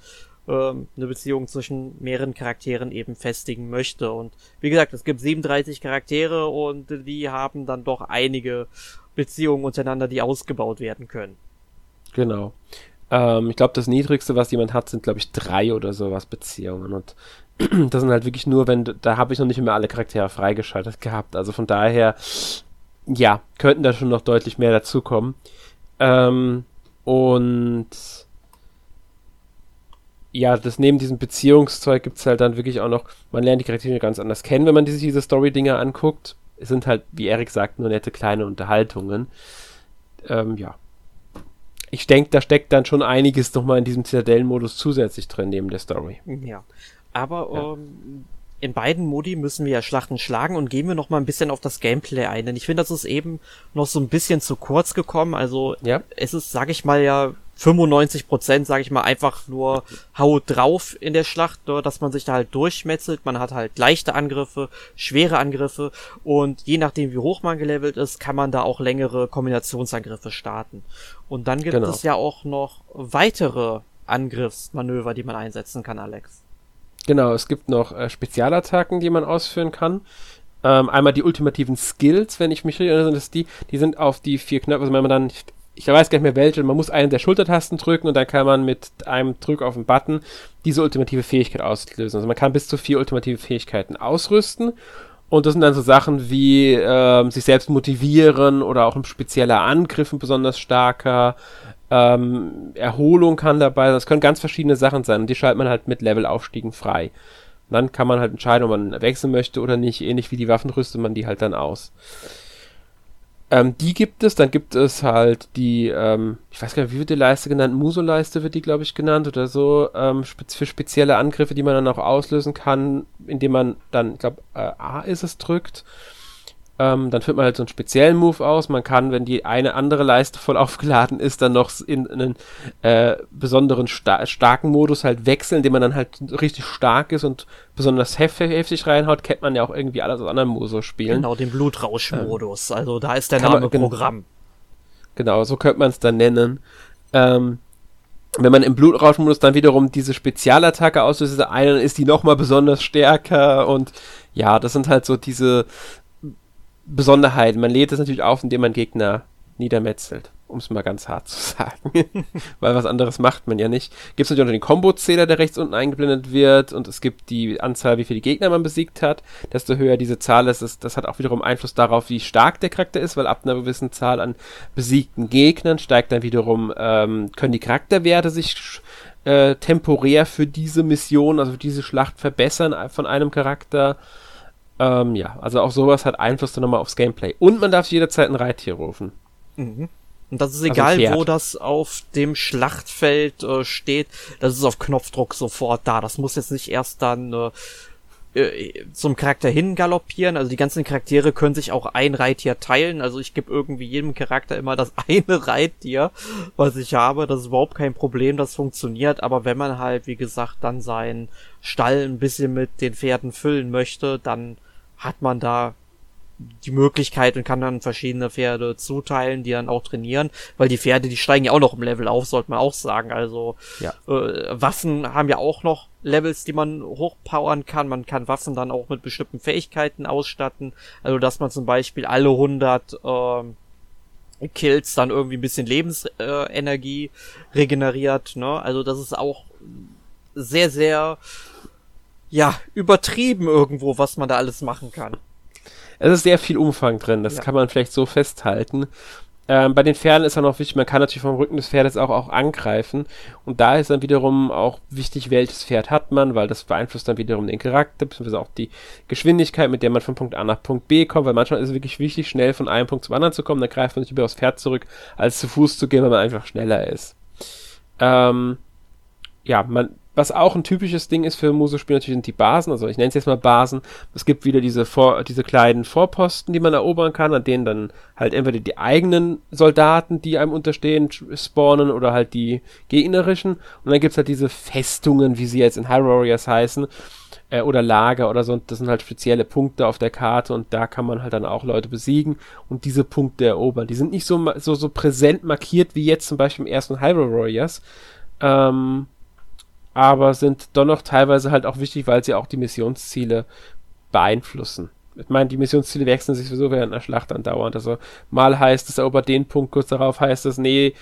ähm, eine Beziehung zwischen mehreren Charakteren eben festigen möchte. Und wie gesagt, es gibt 37 Charaktere und die haben dann doch einige Beziehungen untereinander, die ausgebaut werden können. Genau. Ähm, ich glaube, das Niedrigste, was jemand hat, sind, glaube ich, drei oder sowas Beziehungen. Und *clears throat* das sind halt wirklich nur, wenn, da habe ich noch nicht mehr alle Charaktere freigeschaltet gehabt. Also von daher, ja, könnten da schon noch deutlich mehr dazukommen. Ähm, und ja, das neben diesem Beziehungszeug gibt es halt dann wirklich auch noch, man lernt die Charaktere ganz anders kennen, wenn man sich diese Story-Dinger anguckt. Es sind halt, wie Erik sagt, nur nette kleine Unterhaltungen. Ähm, ja. Ich denke, da steckt dann schon einiges nochmal in diesem Zitadellen-Modus zusätzlich drin, neben der Story. Ja. Aber ja. Ähm, in beiden Modi müssen wir ja Schlachten schlagen und gehen wir noch mal ein bisschen auf das Gameplay ein, denn ich finde, das ist eben noch so ein bisschen zu kurz gekommen. Also ja. es ist, sag ich mal ja, 95 Prozent, sage ich mal, einfach nur Hau drauf in der Schlacht, nur, dass man sich da halt durchmetzelt. Man hat halt leichte Angriffe, schwere Angriffe und je nachdem, wie hoch man gelevelt ist, kann man da auch längere Kombinationsangriffe starten. Und dann gibt genau. es ja auch noch weitere Angriffsmanöver, die man einsetzen kann, Alex. Genau, es gibt noch äh, Spezialattacken, die man ausführen kann. Ähm, einmal die ultimativen Skills, wenn ich mich richtig erinnere, sind die, die sind auf die vier Knöpfe, also wenn man dann ich weiß gar nicht mehr welche, man muss eine der Schultertasten drücken und dann kann man mit einem Drück auf den Button diese ultimative Fähigkeit auslösen. Also man kann bis zu vier ultimative Fähigkeiten ausrüsten und das sind dann so Sachen wie ähm, sich selbst motivieren oder auch ein spezieller Angriff, ein besonders starker, ähm, Erholung kann dabei sein. Das können ganz verschiedene Sachen sein und die schaltet man halt mit Levelaufstiegen frei. Und dann kann man halt entscheiden, ob man wechseln möchte oder nicht. Ähnlich wie die Waffen rüstet man die halt dann aus. Ähm, die gibt es, dann gibt es halt die, ähm, ich weiß gar nicht, wie wird die Leiste genannt? Muso-Leiste wird die, glaube ich, genannt oder so, ähm, für spezielle Angriffe, die man dann auch auslösen kann, indem man dann, ich glaube, äh, A ist es drückt. Ähm, dann führt man halt so einen speziellen Move aus. Man kann, wenn die eine andere Leiste voll *laughs* aufgeladen ist, dann noch in einen äh, besonderen sta starken Modus halt wechseln, indem man dann halt richtig stark ist und besonders hef heftig reinhaut. Kennt man ja auch irgendwie alles aus anderen Moso-Spielen. Genau, den Blutrausch-Modus. Ähm, also da ist der Name man, Programm. Genau, so könnte man es dann nennen. Ähm, wenn man im Blutrauschmodus dann wiederum diese Spezialattacke auslöst, eine ist die nochmal besonders stärker und ja, das sind halt so diese Besonderheit. Man lädt es natürlich auf, indem man Gegner niedermetzelt, um es mal ganz hart *laughs* zu sagen. Weil was anderes macht man ja nicht. Gibt es natürlich auch den Kombo-Zähler, der rechts unten eingeblendet wird und es gibt die Anzahl, wie viele Gegner man besiegt hat. Desto höher diese Zahl ist, das, das hat auch wiederum Einfluss darauf, wie stark der Charakter ist, weil ab einer gewissen Zahl an besiegten Gegnern steigt dann wiederum, ähm, können die Charakterwerte sich äh, temporär für diese Mission, also für diese Schlacht verbessern von einem Charakter. Ähm, ja, also auch sowas hat Einfluss dann nochmal aufs Gameplay. Und man darf jederzeit ein Reittier rufen. Mhm. Und das ist also egal, also wo das auf dem Schlachtfeld äh, steht, das ist auf Knopfdruck sofort da. Das muss jetzt nicht erst dann äh, äh, zum Charakter hin galoppieren. Also die ganzen Charaktere können sich auch ein Reittier teilen. Also ich gebe irgendwie jedem Charakter immer das *laughs* eine Reittier, was ich habe. Das ist überhaupt kein Problem, das funktioniert. Aber wenn man halt, wie gesagt, dann seinen Stall ein bisschen mit den Pferden füllen möchte, dann hat man da die Möglichkeit und kann dann verschiedene Pferde zuteilen, die dann auch trainieren, weil die Pferde, die steigen ja auch noch im Level auf, sollte man auch sagen. Also ja. äh, Waffen haben ja auch noch Levels, die man hochpowern kann. Man kann Waffen dann auch mit bestimmten Fähigkeiten ausstatten. Also dass man zum Beispiel alle 100 äh, Kills dann irgendwie ein bisschen Lebensenergie äh, regeneriert. Ne? Also das ist auch sehr, sehr ja, übertrieben irgendwo, was man da alles machen kann. Es ist sehr viel Umfang drin, das ja. kann man vielleicht so festhalten. Ähm, bei den Pferden ist dann auch wichtig, man kann natürlich vom Rücken des Pferdes auch, auch angreifen. Und da ist dann wiederum auch wichtig, welches Pferd hat man, weil das beeinflusst dann wiederum den Charakter, beziehungsweise auch die Geschwindigkeit, mit der man von Punkt A nach Punkt B kommt, weil manchmal ist es wirklich wichtig, schnell von einem Punkt zum anderen zu kommen, dann greift man sich über aufs Pferd zurück, als zu Fuß zu gehen, weil man einfach schneller ist. Ähm, ja, man, was auch ein typisches Ding ist für Muso-Spiele natürlich sind die Basen, also ich nenne es jetzt mal Basen. Es gibt wieder diese, Vor diese kleinen Vorposten, die man erobern kann, an denen dann halt entweder die eigenen Soldaten, die einem unterstehen, spawnen oder halt die gegnerischen. Und dann gibt's halt diese Festungen, wie sie jetzt in High Warriors heißen, äh, oder Lager oder so. Das sind halt spezielle Punkte auf der Karte und da kann man halt dann auch Leute besiegen und diese Punkte erobern. Die sind nicht so, so, so präsent markiert wie jetzt zum Beispiel im ersten Hyrule Warriors. Ähm, aber sind dennoch teilweise halt auch wichtig, weil sie auch die Missionsziele beeinflussen. Ich meine, die Missionsziele wechseln sich sowieso während einer Schlacht andauernd. Also mal heißt es erobert den Punkt, kurz darauf heißt es, nee,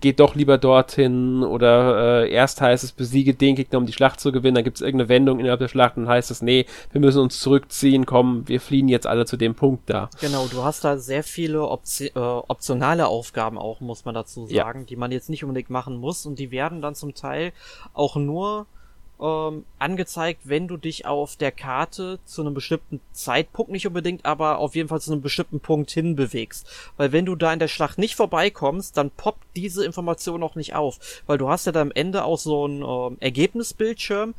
geht doch lieber dorthin oder äh, erst heißt es, besiege den Gegner, um die Schlacht zu gewinnen, dann gibt es irgendeine Wendung innerhalb der Schlacht und heißt es, nee, wir müssen uns zurückziehen, komm, wir fliehen jetzt alle zu dem Punkt da. Genau, du hast da sehr viele Opti äh, optionale Aufgaben auch, muss man dazu sagen, ja. die man jetzt nicht unbedingt machen muss und die werden dann zum Teil auch nur ähm, angezeigt, wenn du dich auf der Karte zu einem bestimmten Zeitpunkt, nicht unbedingt, aber auf jeden Fall zu einem bestimmten Punkt hinbewegst. Weil wenn du da in der Schlacht nicht vorbeikommst, dann poppt diese Information auch nicht auf. Weil du hast ja da am Ende auch so ein ähm, Ergebnisbildschirm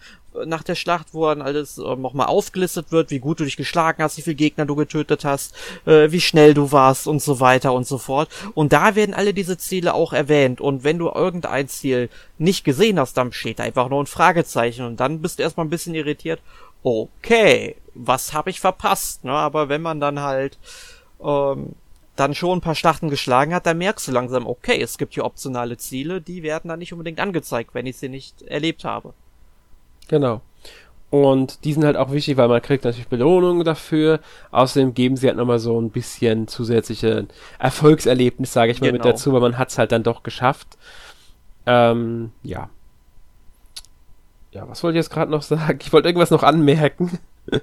nach der Schlacht, wo dann alles äh, nochmal aufgelistet wird, wie gut du dich geschlagen hast, wie viele Gegner du getötet hast, äh, wie schnell du warst und so weiter und so fort. Und da werden alle diese Ziele auch erwähnt. Und wenn du irgendein Ziel nicht gesehen hast, dann steht da einfach nur ein Fragezeichen und dann bist du erstmal ein bisschen irritiert. Okay, was habe ich verpasst? Ne? Aber wenn man dann halt ähm, dann schon ein paar Schlachten geschlagen hat, dann merkst du langsam, okay, es gibt hier optionale Ziele, die werden dann nicht unbedingt angezeigt, wenn ich sie nicht erlebt habe. Genau. Und die sind halt auch wichtig, weil man kriegt natürlich Belohnungen dafür. Außerdem geben sie halt nochmal so ein bisschen zusätzliche Erfolgserlebnis, sage ich mal, genau. mit dazu, weil man hat es halt dann doch geschafft. Ähm, ja. Ja, was wollte ich jetzt gerade noch sagen? Ich wollte irgendwas noch anmerken. *laughs*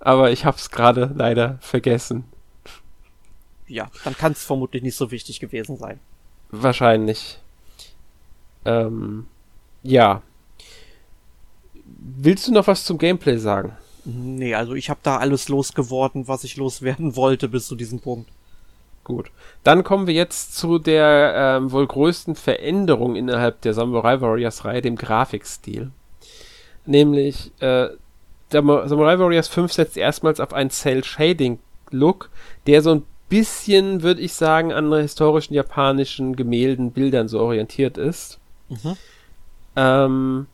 Aber ich habe es gerade leider vergessen. Ja, dann kann es vermutlich nicht so wichtig gewesen sein. Wahrscheinlich. Ähm, ja. Willst du noch was zum Gameplay sagen? Nee, also ich habe da alles losgeworden, was ich loswerden *laughs* wollte bis zu diesem Punkt. Gut. Dann kommen wir jetzt zu der ähm, wohl größten Veränderung innerhalb der Samurai Warriors Reihe, dem Grafikstil. Nämlich, äh, der Samurai Warriors 5 setzt erstmals auf einen Cell Shading Look, der so ein bisschen, würde ich sagen, an historischen japanischen Gemälden, Bildern so orientiert ist. Mhm. Ähm,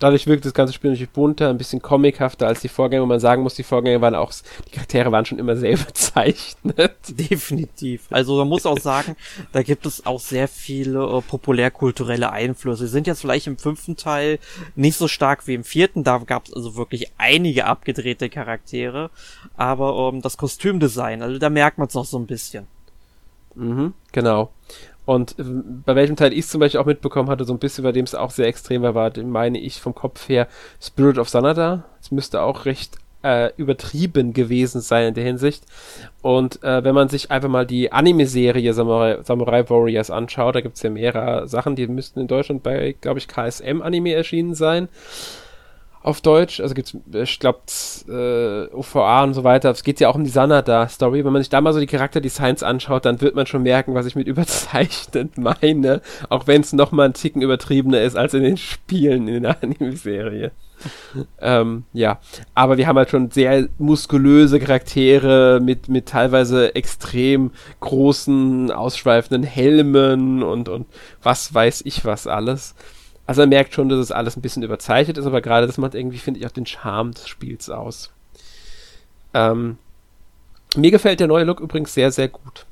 Dadurch wirkt das ganze Spiel natürlich bunter, ein bisschen comichafter als die Vorgänger, wo man sagen muss, die Vorgänger waren auch, die Charaktere waren schon immer sehr *laughs* überzeichnet. Definitiv. Also man muss auch sagen, da gibt es auch sehr viele äh, populärkulturelle Einflüsse. Sie sind jetzt vielleicht im fünften Teil nicht so stark wie im vierten, da gab es also wirklich einige abgedrehte Charaktere, aber ähm, das Kostümdesign, also da merkt man es noch so ein bisschen. Mhm, genau. Und äh, bei welchem Teil ich zum Beispiel auch mitbekommen hatte, so ein bisschen, bei dem es auch sehr extrem war, meine ich vom Kopf her, Spirit of Sanada. Es müsste auch recht äh, übertrieben gewesen sein in der Hinsicht. Und äh, wenn man sich einfach mal die Anime-Serie Samurai, Samurai Warriors anschaut, da gibt es ja mehrere Sachen, die müssten in Deutschland bei, glaube ich, KSM-Anime erschienen sein auf Deutsch. Also gibt's, ich glaube, äh, OVA und so weiter. Es geht ja auch um die Sanada-Story. Wenn man sich da mal so die Charakterdesigns anschaut, dann wird man schon merken, was ich mit *laughs* überzeichnet meine. Auch wenn es noch mal ein Ticken übertriebener ist als in den Spielen in der *laughs* Anime-Serie. ähm, ja, aber wir haben halt schon sehr muskulöse Charaktere mit, mit teilweise extrem großen, ausschweifenden Helmen und, und was weiß ich was alles. Also man merkt schon, dass es alles ein bisschen überzeichnet ist, aber gerade das macht irgendwie, finde ich, auch den Charme des Spiels aus. Ähm, mir gefällt der neue Look übrigens sehr, sehr gut.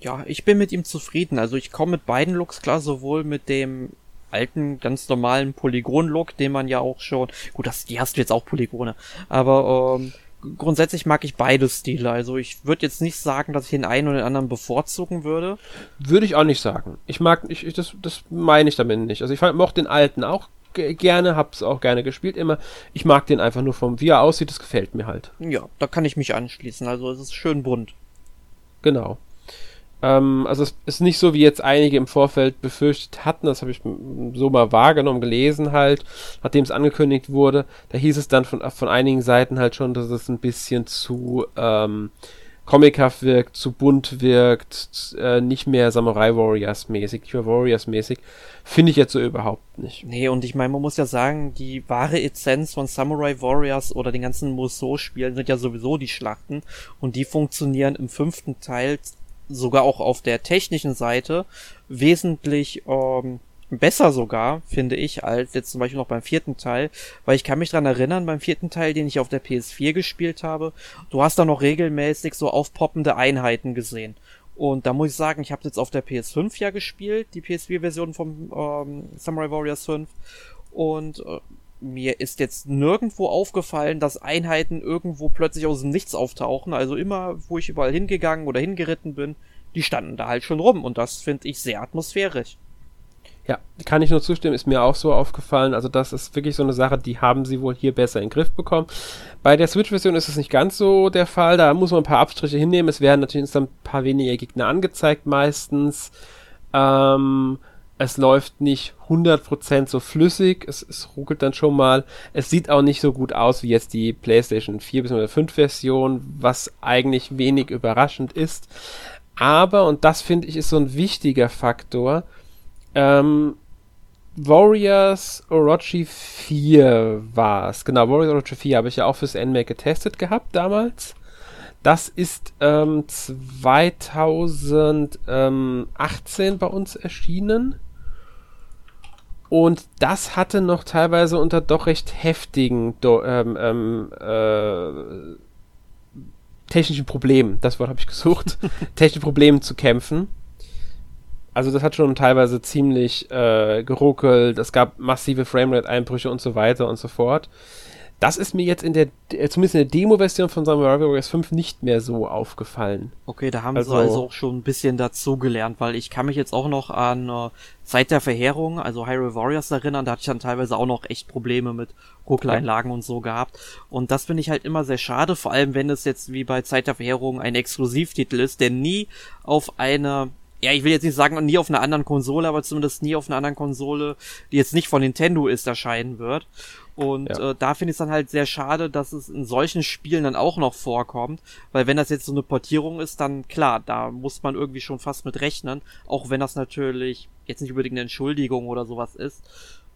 Ja, ich bin mit ihm zufrieden. Also ich komme mit beiden Looks klar, sowohl mit dem alten, ganz normalen Polygon-Look, den man ja auch schon, gut, das, die hast du jetzt auch Polygone, aber ähm, grundsätzlich mag ich beide Stile. Also ich würde jetzt nicht sagen, dass ich den einen oder den anderen bevorzugen würde. Würde ich auch nicht sagen. Ich mag, ich, ich das, das meine ich damit nicht. Also ich mochte den alten auch gerne, hab's auch gerne gespielt immer. Ich mag den einfach nur vom, wie er aussieht, das gefällt mir halt. Ja, da kann ich mich anschließen. Also es ist schön bunt. Genau. Ähm, also es ist nicht so, wie jetzt einige im Vorfeld befürchtet hatten, das habe ich so mal wahrgenommen, gelesen halt, nachdem es angekündigt wurde. Da hieß es dann von, von einigen Seiten halt schon, dass es ein bisschen zu ähm, comichaft wirkt, zu bunt wirkt, äh, nicht mehr Samurai Warriors mäßig, nicht mehr Warriors mäßig. Finde ich jetzt so überhaupt nicht. Nee, und ich meine, man muss ja sagen, die wahre Essenz von Samurai Warriors oder den ganzen Musou-Spielen sind ja sowieso die Schlachten und die funktionieren im fünften Teil sogar auch auf der technischen Seite wesentlich ähm, besser sogar, finde ich, als jetzt zum Beispiel noch beim vierten Teil, weil ich kann mich dran erinnern, beim vierten Teil, den ich auf der PS4 gespielt habe, du hast da noch regelmäßig so aufpoppende Einheiten gesehen. Und da muss ich sagen, ich habe jetzt auf der PS5 ja gespielt, die PS4-Version vom ähm, Samurai Warriors 5. Und äh, mir ist jetzt nirgendwo aufgefallen, dass Einheiten irgendwo plötzlich aus dem Nichts auftauchen. Also immer, wo ich überall hingegangen oder hingeritten bin, die standen da halt schon rum und das finde ich sehr atmosphärisch. Ja, kann ich nur zustimmen, ist mir auch so aufgefallen. Also das ist wirklich so eine Sache, die haben sie wohl hier besser in den Griff bekommen. Bei der Switch-Version ist es nicht ganz so der Fall. Da muss man ein paar Abstriche hinnehmen. Es werden natürlich ein paar weniger Gegner angezeigt meistens. Ähm, es läuft nicht 100% so flüssig, es, es ruckelt dann schon mal. Es sieht auch nicht so gut aus wie jetzt die PlayStation 4 bzw. 5 Version, was eigentlich wenig überraschend ist. Aber, und das finde ich ist so ein wichtiger Faktor, ähm, Warriors Orochi 4 war es. Genau, Warriors Orochi 4 habe ich ja auch fürs NMAC getestet gehabt damals. Das ist ähm, 2018 bei uns erschienen. Und das hatte noch teilweise unter doch recht heftigen ähm, ähm, äh, technischen Problemen, das Wort habe ich gesucht, *laughs* technischen Problemen zu kämpfen. Also das hat schon teilweise ziemlich äh, geruckelt, es gab massive Framerate-Einbrüche und so weiter und so fort. Das ist mir jetzt in der, äh, zumindest in der Demo-Version von Samurai Warriors 5 nicht mehr so aufgefallen. Okay, da haben also, sie also auch schon ein bisschen dazu gelernt, weil ich kann mich jetzt auch noch an äh, Zeit der Verheerung, also Hyrule Warriors erinnern, da hatte ich dann teilweise auch noch echt Probleme mit Ruckeleinlagen ja. und so gehabt. Und das finde ich halt immer sehr schade, vor allem wenn es jetzt wie bei Zeit der Verheerung ein Exklusivtitel ist, der nie auf eine ja, ich will jetzt nicht sagen, nie auf einer anderen Konsole, aber zumindest nie auf einer anderen Konsole, die jetzt nicht von Nintendo ist, erscheinen wird. Und ja. äh, da finde ich es dann halt sehr schade, dass es in solchen Spielen dann auch noch vorkommt, weil wenn das jetzt so eine Portierung ist, dann klar, da muss man irgendwie schon fast mit rechnen, auch wenn das natürlich jetzt nicht unbedingt eine Entschuldigung oder sowas ist.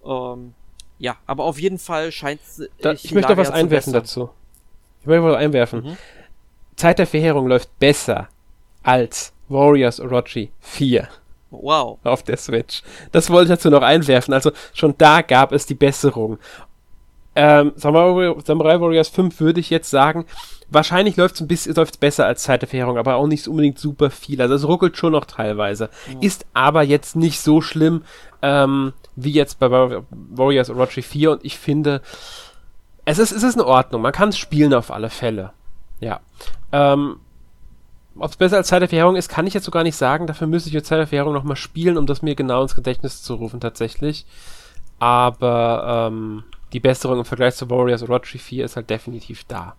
Ähm, ja, aber auf jeden Fall scheint es. Ich möchte was einwerfen dazu. Ich möchte was einwerfen. Mhm. Zeit der Verheerung läuft besser als Warriors Orochi 4. Wow. Auf der Switch. Das wollte ich dazu noch einwerfen. Also schon da gab es die Besserung. Ähm, Samurai, Samurai Warriors 5 würde ich jetzt sagen, wahrscheinlich läuft es ein bisschen läuft's besser als Zeit der Verheerung, aber auch nicht unbedingt super viel. Also es ruckelt schon noch teilweise. Ja. Ist aber jetzt nicht so schlimm ähm, wie jetzt bei Warriors Orochi 4 und ich finde, es ist, es ist in Ordnung. Man kann es spielen auf alle Fälle. Ja. Ähm, ob es besser als Zeit der Verheerung ist, kann ich jetzt so gar nicht sagen. Dafür müsste ich jetzt Zeit der Verheerung nochmal spielen, um das mir genau ins Gedächtnis zu rufen, tatsächlich. Aber ähm, die Besserung im Vergleich zu Warriors Orochi 4 ist halt definitiv da.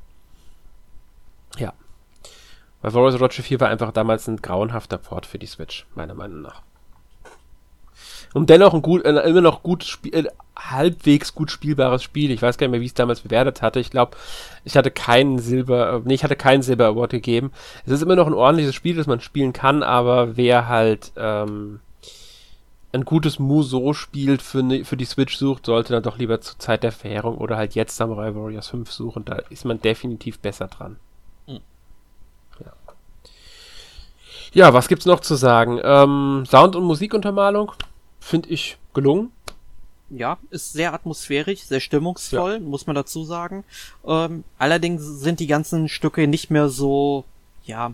Ja. Weil Warriors Orochi 4 war einfach damals ein grauenhafter Port für die Switch, meiner Meinung nach. Und dennoch ein gut, äh, immer noch gut, äh, halbwegs gut spielbares Spiel. Ich weiß gar nicht mehr, wie ich es damals bewertet hatte. Ich glaube, ich hatte keinen Silber, äh, nee, ich hatte keinen Silber Award gegeben. Es ist immer noch ein ordentliches Spiel, das man spielen kann, aber wer halt, ähm, ein gutes Muso spielt für, ne, für die Switch sucht, sollte dann doch lieber zur Zeit der Verheerung oder halt jetzt Samurai Warriors 5 suchen. Da ist man definitiv besser dran. Mhm. Ja. ja, was gibt's noch zu sagen? Ähm, Sound- und Musikuntermalung finde ich gelungen. Ja, ist sehr atmosphärisch, sehr stimmungsvoll, ja. muss man dazu sagen. Ähm, allerdings sind die ganzen Stücke nicht mehr so, ja,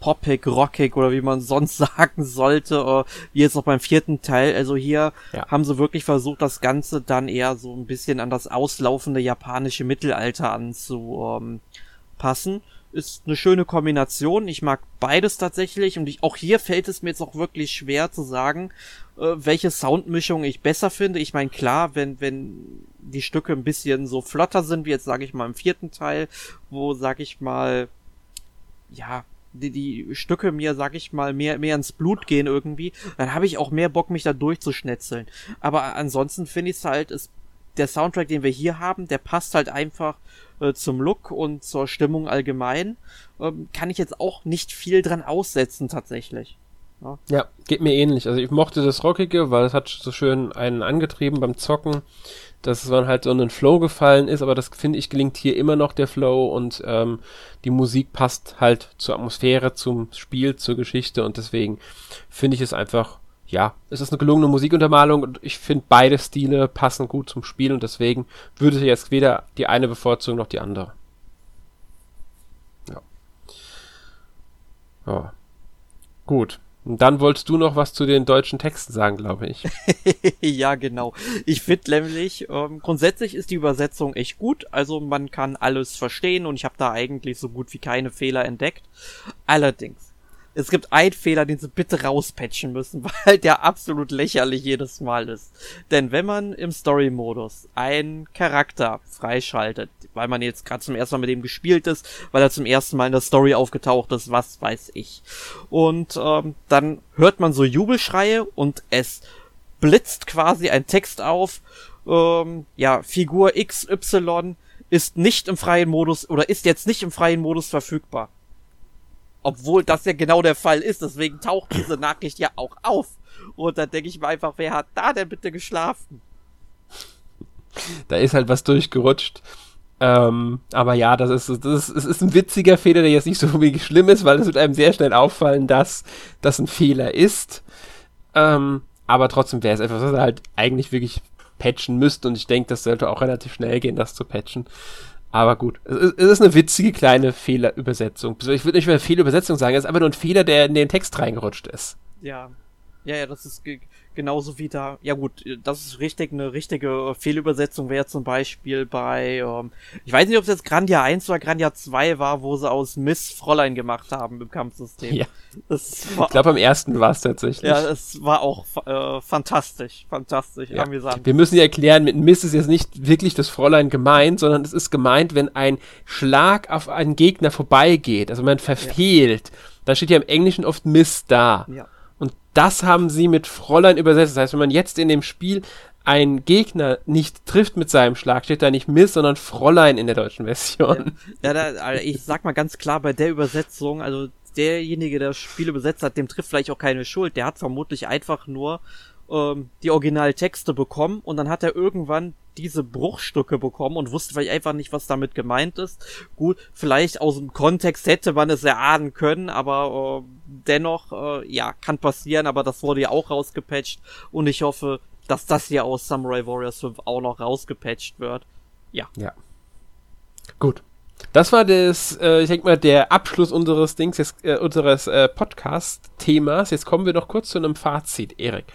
poppig, rockig oder wie man *laughs* sonst sagen sollte, äh, wie jetzt noch beim vierten Teil. Also hier ja. haben sie wirklich versucht, das Ganze dann eher so ein bisschen an das auslaufende japanische Mittelalter anzupassen. Ist eine schöne Kombination. Ich mag beides tatsächlich und ich, auch hier fällt es mir jetzt auch wirklich schwer zu sagen, äh, welche Soundmischung ich besser finde. Ich meine, klar, wenn, wenn die Stücke ein bisschen so flotter sind, wie jetzt sage ich mal im vierten Teil, wo sag ich mal, ja, die, die Stücke mir, sag ich mal, mehr, mehr ins Blut gehen irgendwie, dann habe ich auch mehr Bock, mich da durchzuschnetzeln. Aber ansonsten finde ich es halt, ist der Soundtrack, den wir hier haben, der passt halt einfach äh, zum Look und zur Stimmung allgemein. Ähm, kann ich jetzt auch nicht viel dran aussetzen tatsächlich. Ja. ja, geht mir ähnlich. Also ich mochte das Rockige, weil es hat so schön einen angetrieben beim Zocken dass man halt so in Flow gefallen ist, aber das finde ich gelingt hier immer noch der Flow und ähm, die Musik passt halt zur Atmosphäre, zum Spiel, zur Geschichte und deswegen finde ich es einfach, ja, es ist eine gelungene Musikuntermalung und ich finde beide Stile passen gut zum Spiel und deswegen würde ich jetzt weder die eine bevorzugen noch die andere. Ja. Ja. Gut. Und dann wolltest du noch was zu den deutschen Texten sagen, glaube ich. *laughs* ja, genau. Ich finde nämlich, ähm, grundsätzlich ist die Übersetzung echt gut. Also man kann alles verstehen und ich habe da eigentlich so gut wie keine Fehler entdeckt. Allerdings es gibt einen Fehler, den sie bitte rauspatchen müssen, *laughs* weil der absolut lächerlich jedes Mal ist. Denn wenn man im Story-Modus einen Charakter freischaltet, weil man jetzt gerade zum ersten Mal mit dem gespielt ist, weil er zum ersten Mal in der Story aufgetaucht ist, was weiß ich. Und ähm, dann hört man so Jubelschreie und es blitzt quasi ein Text auf, ähm, ja, Figur XY ist nicht im freien Modus oder ist jetzt nicht im freien Modus verfügbar. Obwohl das ja genau der Fall ist, deswegen taucht diese Nachricht ja auch auf. Und dann denke ich mir einfach, wer hat da denn bitte geschlafen? Da ist halt was durchgerutscht. Ähm, aber ja, das ist, das, ist, das ist ein witziger Fehler, der jetzt nicht so wirklich schlimm ist, weil es wird einem sehr schnell auffallen, dass das ein Fehler ist. Ähm, aber trotzdem wäre es etwas, was er halt eigentlich wirklich patchen müsste und ich denke, das sollte auch relativ schnell gehen, das zu patchen. Aber gut, es ist, eine witzige kleine Fehlerübersetzung. Ich würde nicht mehr Fehlerübersetzung sagen, es ist einfach nur ein Fehler, der in den Text reingerutscht ist. Ja. Ja, ja, das ist genauso wie da, ja gut, das ist richtig, eine richtige Fehlübersetzung wäre zum Beispiel bei, ähm, ich weiß nicht, ob es jetzt Grandia 1 oder Grandia 2 war, wo sie aus Miss Fräulein gemacht haben im Kampfsystem. Ja. Das war, ich glaube, am ersten war es tatsächlich. Ja, es war auch äh, fantastisch, fantastisch, ja. amüsant. Wir müssen ja erklären, mit Miss ist jetzt nicht wirklich das Fräulein gemeint, sondern es ist gemeint, wenn ein Schlag auf einen Gegner vorbeigeht, also man verfehlt. Ja. Da steht ja im Englischen oft Miss da. Ja. Das haben sie mit Fräulein übersetzt. Das heißt, wenn man jetzt in dem Spiel einen Gegner nicht trifft mit seinem Schlag, steht da nicht Miss, sondern Fräulein in der deutschen Version. Ja, ja da, also ich sag mal ganz klar, bei der Übersetzung, also derjenige, der das Spiel übersetzt hat, dem trifft vielleicht auch keine Schuld. Der hat vermutlich einfach nur ähm, die Originaltexte bekommen und dann hat er irgendwann diese Bruchstücke bekommen und wusste vielleicht einfach nicht, was damit gemeint ist. Gut, vielleicht aus dem Kontext hätte man es erahnen können, aber äh, dennoch, äh, ja, kann passieren, aber das wurde ja auch rausgepatcht und ich hoffe, dass das hier aus Samurai Warriors 5 auch noch rausgepatcht wird. Ja. Ja. Gut. Das war das, äh, ich denke mal, der Abschluss unseres Dings, jetzt, äh, unseres äh, Podcast-Themas. Jetzt kommen wir noch kurz zu einem Fazit, Erik.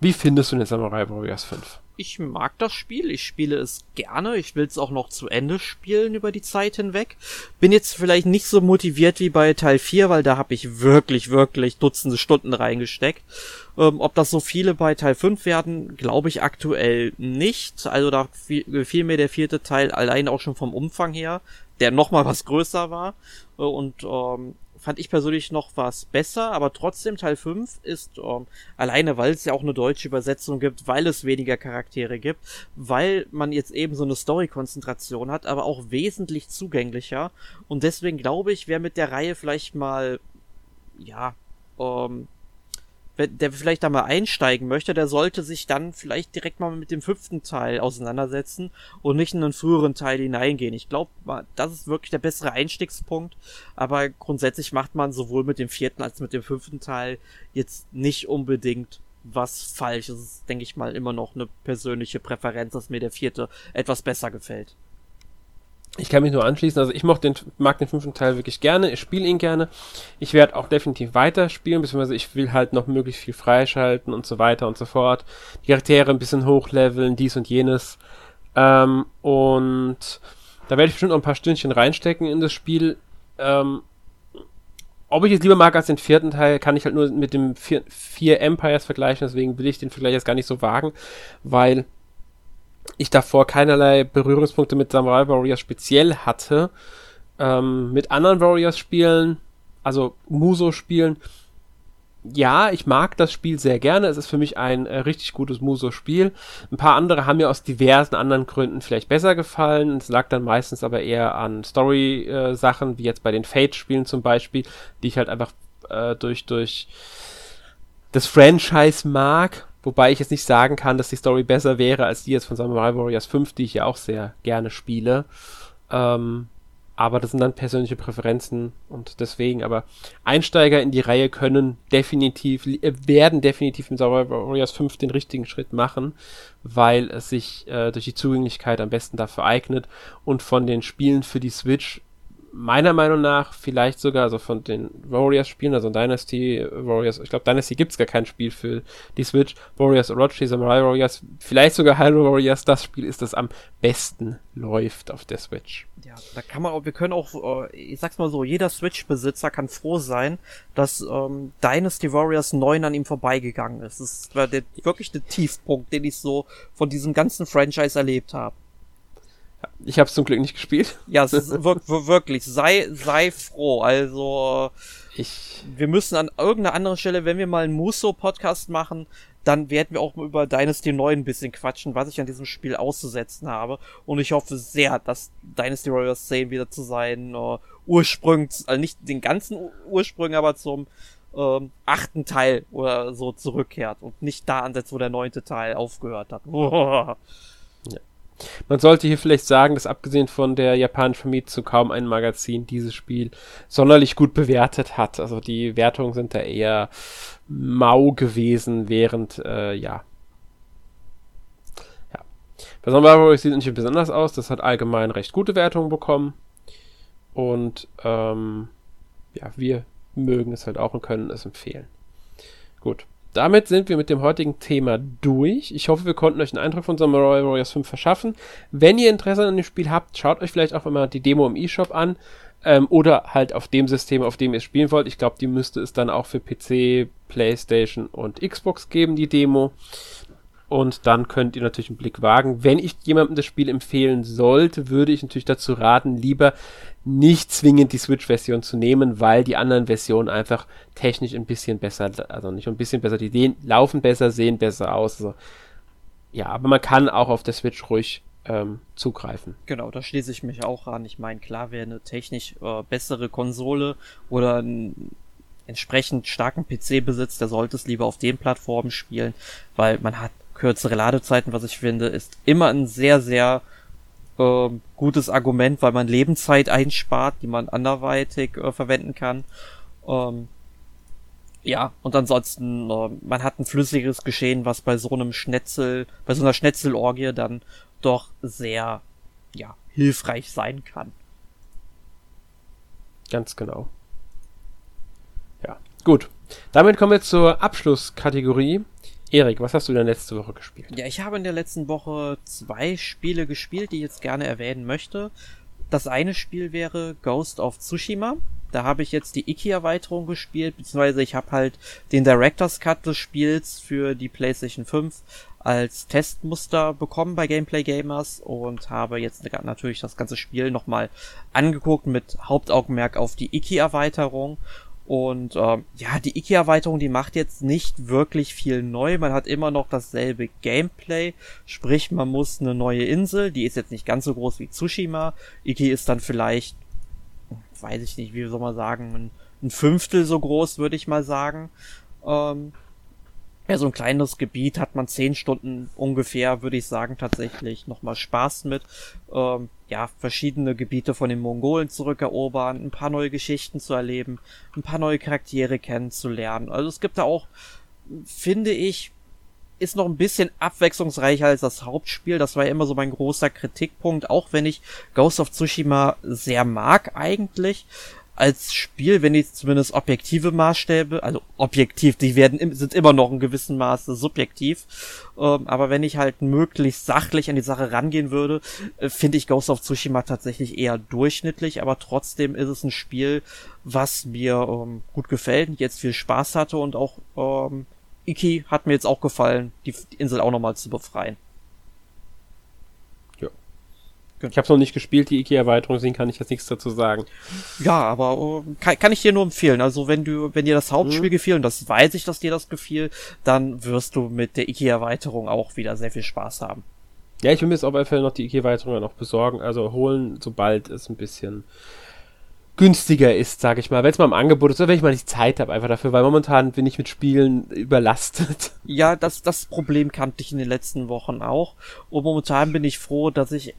Wie findest du den Samurai Warriors 5? Ich mag das Spiel, ich spiele es gerne, ich will es auch noch zu Ende spielen über die Zeit hinweg. Bin jetzt vielleicht nicht so motiviert wie bei Teil 4, weil da habe ich wirklich, wirklich Dutzende Stunden reingesteckt. Ähm, ob das so viele bei Teil 5 werden, glaube ich aktuell nicht. Also da gefiel mir der vierte Teil allein auch schon vom Umfang her, der nochmal was größer war. Äh, und ähm, fand ich persönlich noch was besser, aber trotzdem Teil 5 ist ähm, alleine, weil es ja auch eine deutsche Übersetzung gibt, weil es weniger Charaktere gibt, weil man jetzt eben so eine Story-Konzentration hat, aber auch wesentlich zugänglicher. Und deswegen glaube ich, wer mit der Reihe vielleicht mal, ja, ähm, der vielleicht da mal einsteigen möchte, der sollte sich dann vielleicht direkt mal mit dem fünften Teil auseinandersetzen und nicht in einen früheren Teil hineingehen. Ich glaube, das ist wirklich der bessere Einstiegspunkt, aber grundsätzlich macht man sowohl mit dem vierten als mit dem fünften Teil jetzt nicht unbedingt was falsch. Das ist, denke ich mal, immer noch eine persönliche Präferenz, dass mir der vierte etwas besser gefällt ich kann mich nur anschließen. Also ich mag den, mag den fünften Teil wirklich gerne. Ich spiele ihn gerne. Ich werde auch definitiv weiter spielen, beziehungsweise ich will halt noch möglichst viel freischalten und so weiter und so fort. Die Charaktere ein bisschen hochleveln, dies und jenes. Ähm, und da werde ich bestimmt noch ein paar Stündchen reinstecken in das Spiel. Ähm, ob ich es lieber mag als den vierten Teil, kann ich halt nur mit dem vier, vier Empires vergleichen. Deswegen will ich den Vergleich jetzt gar nicht so wagen, weil ich davor keinerlei Berührungspunkte mit Samurai Warriors speziell hatte. Ähm, mit anderen Warriors-Spielen, also Muso-Spielen, ja, ich mag das Spiel sehr gerne. Es ist für mich ein äh, richtig gutes Muso-Spiel. Ein paar andere haben mir aus diversen anderen Gründen vielleicht besser gefallen. Es lag dann meistens aber eher an Story-Sachen, äh, wie jetzt bei den Fate-Spielen zum Beispiel, die ich halt einfach äh, durch, durch das Franchise mag Wobei ich jetzt nicht sagen kann, dass die Story besser wäre als die jetzt von Samurai Warriors 5, die ich ja auch sehr gerne spiele. Ähm, aber das sind dann persönliche Präferenzen und deswegen, aber Einsteiger in die Reihe können definitiv, äh, werden definitiv mit Samurai Warriors 5 den richtigen Schritt machen, weil es sich äh, durch die Zugänglichkeit am besten dafür eignet und von den Spielen für die Switch meiner Meinung nach vielleicht sogar, also von den Warriors-Spielen, also Dynasty Warriors, ich glaube Dynasty gibt es gar kein Spiel für die Switch, Warriors Orochi, Samurai Warriors, vielleicht sogar Hyrule Warriors, das Spiel ist, das am besten läuft auf der Switch. Ja, da kann man auch, wir können auch, äh, ich sag's mal so, jeder Switch-Besitzer kann froh sein, dass ähm, Dynasty Warriors 9 an ihm vorbeigegangen ist. Das war der, wirklich der Tiefpunkt, den ich so von diesem ganzen Franchise erlebt habe. Ich habe es zum Glück nicht gespielt. Ja, es ist *laughs* wirklich, sei, sei froh. Also, ich. Wir müssen an irgendeiner anderen Stelle, wenn wir mal einen Muso-Podcast machen, dann werden wir auch mal über Dynasty 9 ein bisschen quatschen, was ich an diesem Spiel auszusetzen habe. Und ich hoffe sehr, dass Dynasty Warriors 10 wieder zu seinen äh, Ursprüngen, also nicht den ganzen Ursprüngen, aber zum ähm, achten Teil oder so zurückkehrt und nicht da ansetzt, wo der neunte Teil aufgehört hat. *laughs* Man sollte hier vielleicht sagen, dass abgesehen von der japanischen zu kaum ein Magazin dieses Spiel sonderlich gut bewertet hat. Also die Wertungen sind da eher mau gewesen, während, äh, ja. Ja. Bei Sonderbar sieht nicht besonders aus. Das hat allgemein recht gute Wertungen bekommen. Und, ähm, ja, wir mögen es halt auch und können es empfehlen. Gut. Damit sind wir mit dem heutigen Thema durch. Ich hoffe, wir konnten euch einen Eindruck von Samurai Warriors 5 verschaffen. Wenn ihr Interesse an dem Spiel habt, schaut euch vielleicht auch mal die Demo im eShop an. Ähm, oder halt auf dem System, auf dem ihr spielen wollt. Ich glaube, die müsste es dann auch für PC, PlayStation und Xbox geben, die Demo. Und dann könnt ihr natürlich einen Blick wagen. Wenn ich jemandem das Spiel empfehlen sollte, würde ich natürlich dazu raten, lieber nicht zwingend die Switch-Version zu nehmen, weil die anderen Versionen einfach technisch ein bisschen besser, also nicht ein bisschen besser, die sehen, laufen besser, sehen besser aus. Also, ja, aber man kann auch auf der Switch ruhig ähm, zugreifen. Genau, da schließe ich mich auch an. Ich meine, klar, wer eine technisch äh, bessere Konsole oder einen entsprechend starken PC besitzt, der sollte es lieber auf den Plattformen spielen, weil man hat kürzere Ladezeiten, was ich finde, ist immer ein sehr, sehr äh, gutes Argument, weil man Lebenszeit einspart, die man anderweitig äh, verwenden kann. Ähm, ja, und ansonsten, äh, man hat ein flüssiges Geschehen, was bei so einem Schnetzel, bei so einer Schnetzelorgie dann doch sehr, ja, hilfreich sein kann. Ganz genau. Ja, gut. Damit kommen wir zur Abschlusskategorie. Erik, was hast du denn letzte Woche gespielt? Ja, ich habe in der letzten Woche zwei Spiele gespielt, die ich jetzt gerne erwähnen möchte. Das eine Spiel wäre Ghost of Tsushima. Da habe ich jetzt die Iki-Erweiterung gespielt, beziehungsweise ich habe halt den Director's Cut des Spiels für die PlayStation 5 als Testmuster bekommen bei Gameplay Gamers und habe jetzt natürlich das ganze Spiel nochmal angeguckt mit Hauptaugenmerk auf die Iki-Erweiterung und ähm, ja, die Iki-Erweiterung, die macht jetzt nicht wirklich viel neu. Man hat immer noch dasselbe Gameplay. Sprich, man muss eine neue Insel, die ist jetzt nicht ganz so groß wie Tsushima. Iki ist dann vielleicht, weiß ich nicht, wie soll man sagen, ein, ein Fünftel so groß, würde ich mal sagen. Ähm, ja, so ein kleines Gebiet hat man zehn Stunden ungefähr, würde ich sagen, tatsächlich nochmal Spaß mit. Ähm, ja, verschiedene Gebiete von den Mongolen zurückerobern, ein paar neue Geschichten zu erleben, ein paar neue Charaktere kennenzulernen. Also es gibt da auch, finde ich, ist noch ein bisschen abwechslungsreicher als das Hauptspiel. Das war ja immer so mein großer Kritikpunkt, auch wenn ich Ghost of Tsushima sehr mag eigentlich als Spiel, wenn ich zumindest objektive Maßstäbe, also objektiv, die werden sind immer noch in gewissem Maße subjektiv, ähm, aber wenn ich halt möglichst sachlich an die Sache rangehen würde, äh, finde ich Ghost of Tsushima tatsächlich eher durchschnittlich, aber trotzdem ist es ein Spiel, was mir ähm, gut gefällt, jetzt viel Spaß hatte und auch ähm, Iki hat mir jetzt auch gefallen, die Insel auch nochmal zu befreien. Genau. Ich habe noch nicht gespielt, die IKEA-Erweiterung, deswegen kann ich jetzt nichts dazu sagen. Ja, aber uh, kann, kann ich dir nur empfehlen. Also wenn du, wenn dir das Hauptspiel mhm. gefiel, und das weiß ich, dass dir das gefiel, dann wirst du mit der IKEA-Erweiterung auch wieder sehr viel Spaß haben. Ja, ich will mir jetzt auf jeden Fall noch die IKEA-Erweiterung noch besorgen, also holen, sobald es ein bisschen günstiger ist, sage ich mal, wenn es mal im Angebot ist oder wenn ich mal nicht Zeit habe einfach dafür, weil momentan bin ich mit Spielen überlastet. Ja, das, das Problem kannte ich in den letzten Wochen auch und momentan bin ich froh, dass ich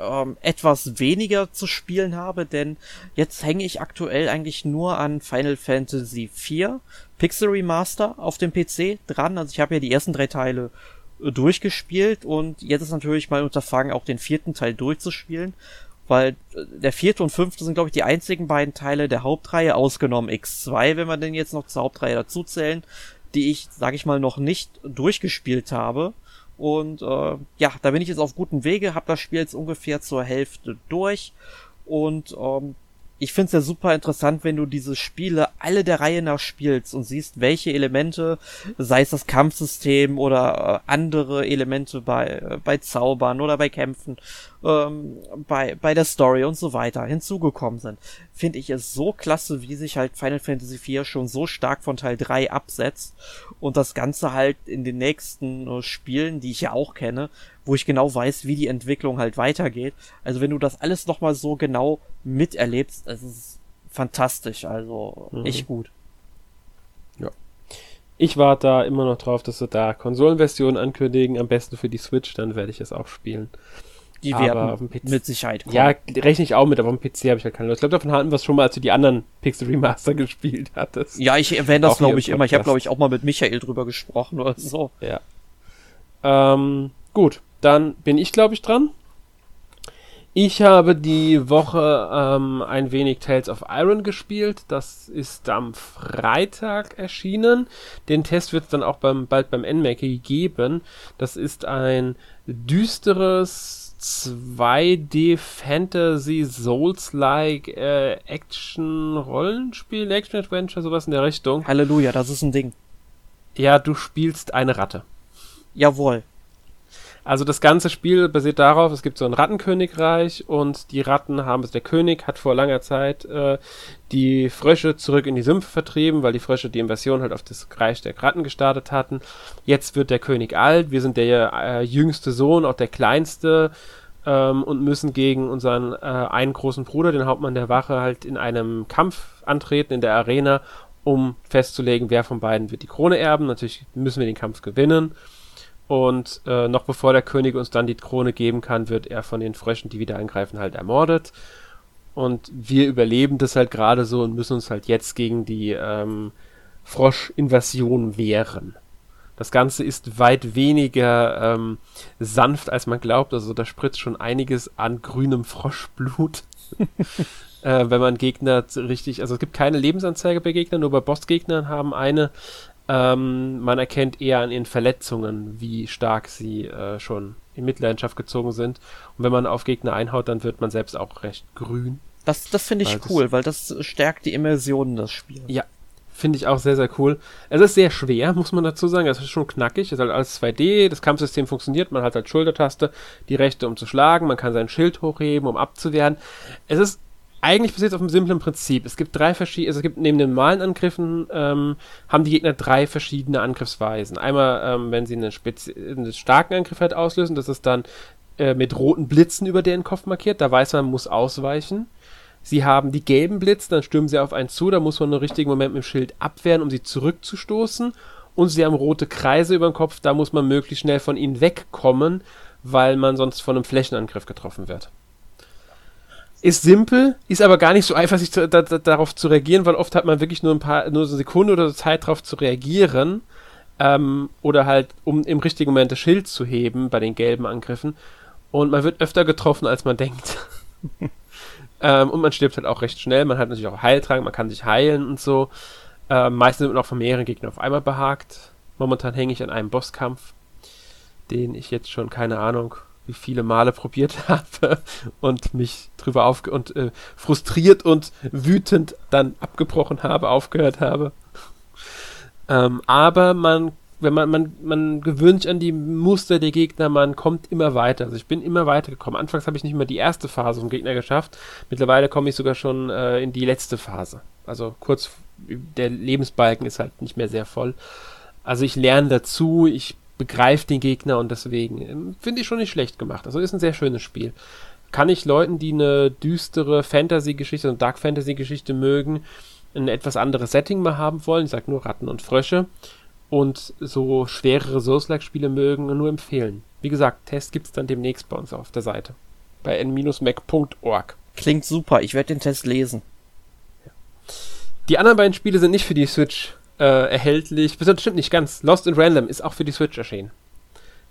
ähm, etwas weniger zu spielen habe, denn jetzt hänge ich aktuell eigentlich nur an Final Fantasy IV Pixel Remaster auf dem PC dran. Also ich habe ja die ersten drei Teile äh, durchgespielt und jetzt ist natürlich mein Unterfangen, auch den vierten Teil durchzuspielen, weil äh, der vierte und fünfte sind, glaube ich, die einzigen beiden Teile der Hauptreihe, ausgenommen X2, wenn wir den jetzt noch zur Hauptreihe dazuzählen, die ich, sage ich mal, noch nicht durchgespielt habe. Und äh, ja, da bin ich jetzt auf gutem Wege, habe das Spiel jetzt ungefähr zur Hälfte durch. Und ähm, ich finde es ja super interessant, wenn du diese Spiele alle der Reihe nach spielst und siehst, welche Elemente, sei es das Kampfsystem oder äh, andere Elemente bei, äh, bei Zaubern oder bei Kämpfen, ähm, bei, bei der Story und so weiter hinzugekommen sind. Finde ich es so klasse, wie sich halt Final Fantasy IV schon so stark von Teil 3 absetzt und das Ganze halt in den nächsten äh, Spielen, die ich ja auch kenne, wo ich genau weiß, wie die Entwicklung halt weitergeht. Also wenn du das alles nochmal so genau miterlebst, es ist fantastisch, also mhm. echt gut. Ja. Ich warte da immer noch drauf, dass sie da Konsolenversionen ankündigen, am besten für die Switch, dann werde ich es auch spielen. Die werden mit Sicherheit kommen. Ja, rechne ich auch mit, aber auf dem PC habe ich halt keine Lust. Ich glaube, davon hatten wir es schon mal, als du die anderen Pixel Remaster *laughs* gespielt hattest. Ja, ich erwähne das, glaube ich, immer. Ich habe, glaube ich, auch mal mit Michael drüber gesprochen oder so. Ja. Ähm, gut, dann bin ich, glaube ich, dran. Ich habe die Woche ähm, ein wenig Tales of Iron gespielt. Das ist am Freitag erschienen. Den Test wird es dann auch beim, bald beim NMAC geben. Das ist ein düsteres 2D Fantasy Souls-like äh, Action Rollenspiel, Action Adventure, sowas in der Richtung. Halleluja, das ist ein Ding. Ja, du spielst eine Ratte. Jawohl. Also das ganze Spiel basiert darauf, es gibt so ein Rattenkönigreich und die Ratten haben, also der König hat vor langer Zeit äh, die Frösche zurück in die Sümpfe vertrieben, weil die Frösche die Invasion halt auf das Reich der Ratten gestartet hatten. Jetzt wird der König alt, wir sind der äh, jüngste Sohn, auch der kleinste ähm, und müssen gegen unseren äh, einen großen Bruder, den Hauptmann der Wache, halt in einem Kampf antreten in der Arena, um festzulegen, wer von beiden wird die Krone erben. Natürlich müssen wir den Kampf gewinnen. Und äh, noch bevor der König uns dann die Krone geben kann, wird er von den Fröschen, die wieder angreifen, halt ermordet. Und wir überleben das halt gerade so und müssen uns halt jetzt gegen die ähm, Frosch-Invasion wehren. Das Ganze ist weit weniger ähm, sanft, als man glaubt. Also da spritzt schon einiges an grünem Froschblut. *laughs* äh, wenn man Gegner richtig, also es gibt keine Lebensanzeige bei Gegnern, nur bei Bossgegnern haben eine. Ähm, man erkennt eher an ihren Verletzungen, wie stark sie äh, schon in Mitleidenschaft gezogen sind. Und wenn man auf Gegner einhaut, dann wird man selbst auch recht grün. Das, das finde ich weil cool, weil das stärkt die Immersion das Spiel. Ja, finde ich auch sehr, sehr cool. Es ist sehr schwer, muss man dazu sagen. Es ist schon knackig. Es ist halt alles 2D. Das Kampfsystem funktioniert. Man hat halt Schultertaste, die rechte, um zu schlagen. Man kann sein Schild hochheben, um abzuwehren. Es ist eigentlich basiert es auf einem simplen Prinzip. Es gibt drei verschiedene, also es gibt neben den normalen Angriffen, ähm, haben die Gegner drei verschiedene Angriffsweisen. Einmal, ähm, wenn sie einen, einen starken Angriff halt auslösen, das ist dann äh, mit roten Blitzen über den Kopf markiert, da weiß man, man muss ausweichen. Sie haben die gelben Blitze, dann stürmen sie auf einen zu, da muss man im richtigen Moment mit dem Schild abwehren, um sie zurückzustoßen. Und sie haben rote Kreise über dem Kopf, da muss man möglichst schnell von ihnen wegkommen, weil man sonst von einem Flächenangriff getroffen wird ist simpel, ist aber gar nicht so einfach, sich zu, da, da, darauf zu reagieren, weil oft hat man wirklich nur ein paar, nur so eine Sekunde oder so Zeit darauf zu reagieren. Ähm, oder halt, um im richtigen Moment das Schild zu heben bei den gelben Angriffen. Und man wird öfter getroffen, als man denkt. *laughs* ähm, und man stirbt halt auch recht schnell. Man hat natürlich auch Heiltrank, man kann sich heilen und so. Ähm, meistens wird man auch von mehreren Gegnern auf einmal behagt. Momentan hänge ich an einem Bosskampf, den ich jetzt schon, keine Ahnung, wie viele Male probiert *laughs* habe und mich drüber aufge und äh, frustriert und wütend dann abgebrochen habe, aufgehört habe. Ähm, aber man, wenn man, man, man gewöhnt sich an die Muster der Gegner, man kommt immer weiter. Also ich bin immer weiter gekommen. Anfangs habe ich nicht mehr die erste Phase vom Gegner geschafft. Mittlerweile komme ich sogar schon äh, in die letzte Phase. Also kurz, der Lebensbalken ist halt nicht mehr sehr voll. Also ich lerne dazu, ich begreift den Gegner und deswegen ähm, finde ich schon nicht schlecht gemacht. Also ist ein sehr schönes Spiel. Kann ich Leuten, die eine düstere Fantasy-Geschichte und Dark Fantasy-Geschichte mögen, ein etwas anderes Setting mal haben wollen, ich sag nur Ratten und Frösche, und so schwerere Souls-like-Spiele mögen, nur empfehlen. Wie gesagt, Test gibt es dann demnächst bei uns auf der Seite. Bei n-mac.org. Klingt super, ich werde den Test lesen. Die anderen beiden Spiele sind nicht für die Switch äh, erhältlich. Stimmt nicht ganz. Lost in Random ist auch für die Switch erschienen.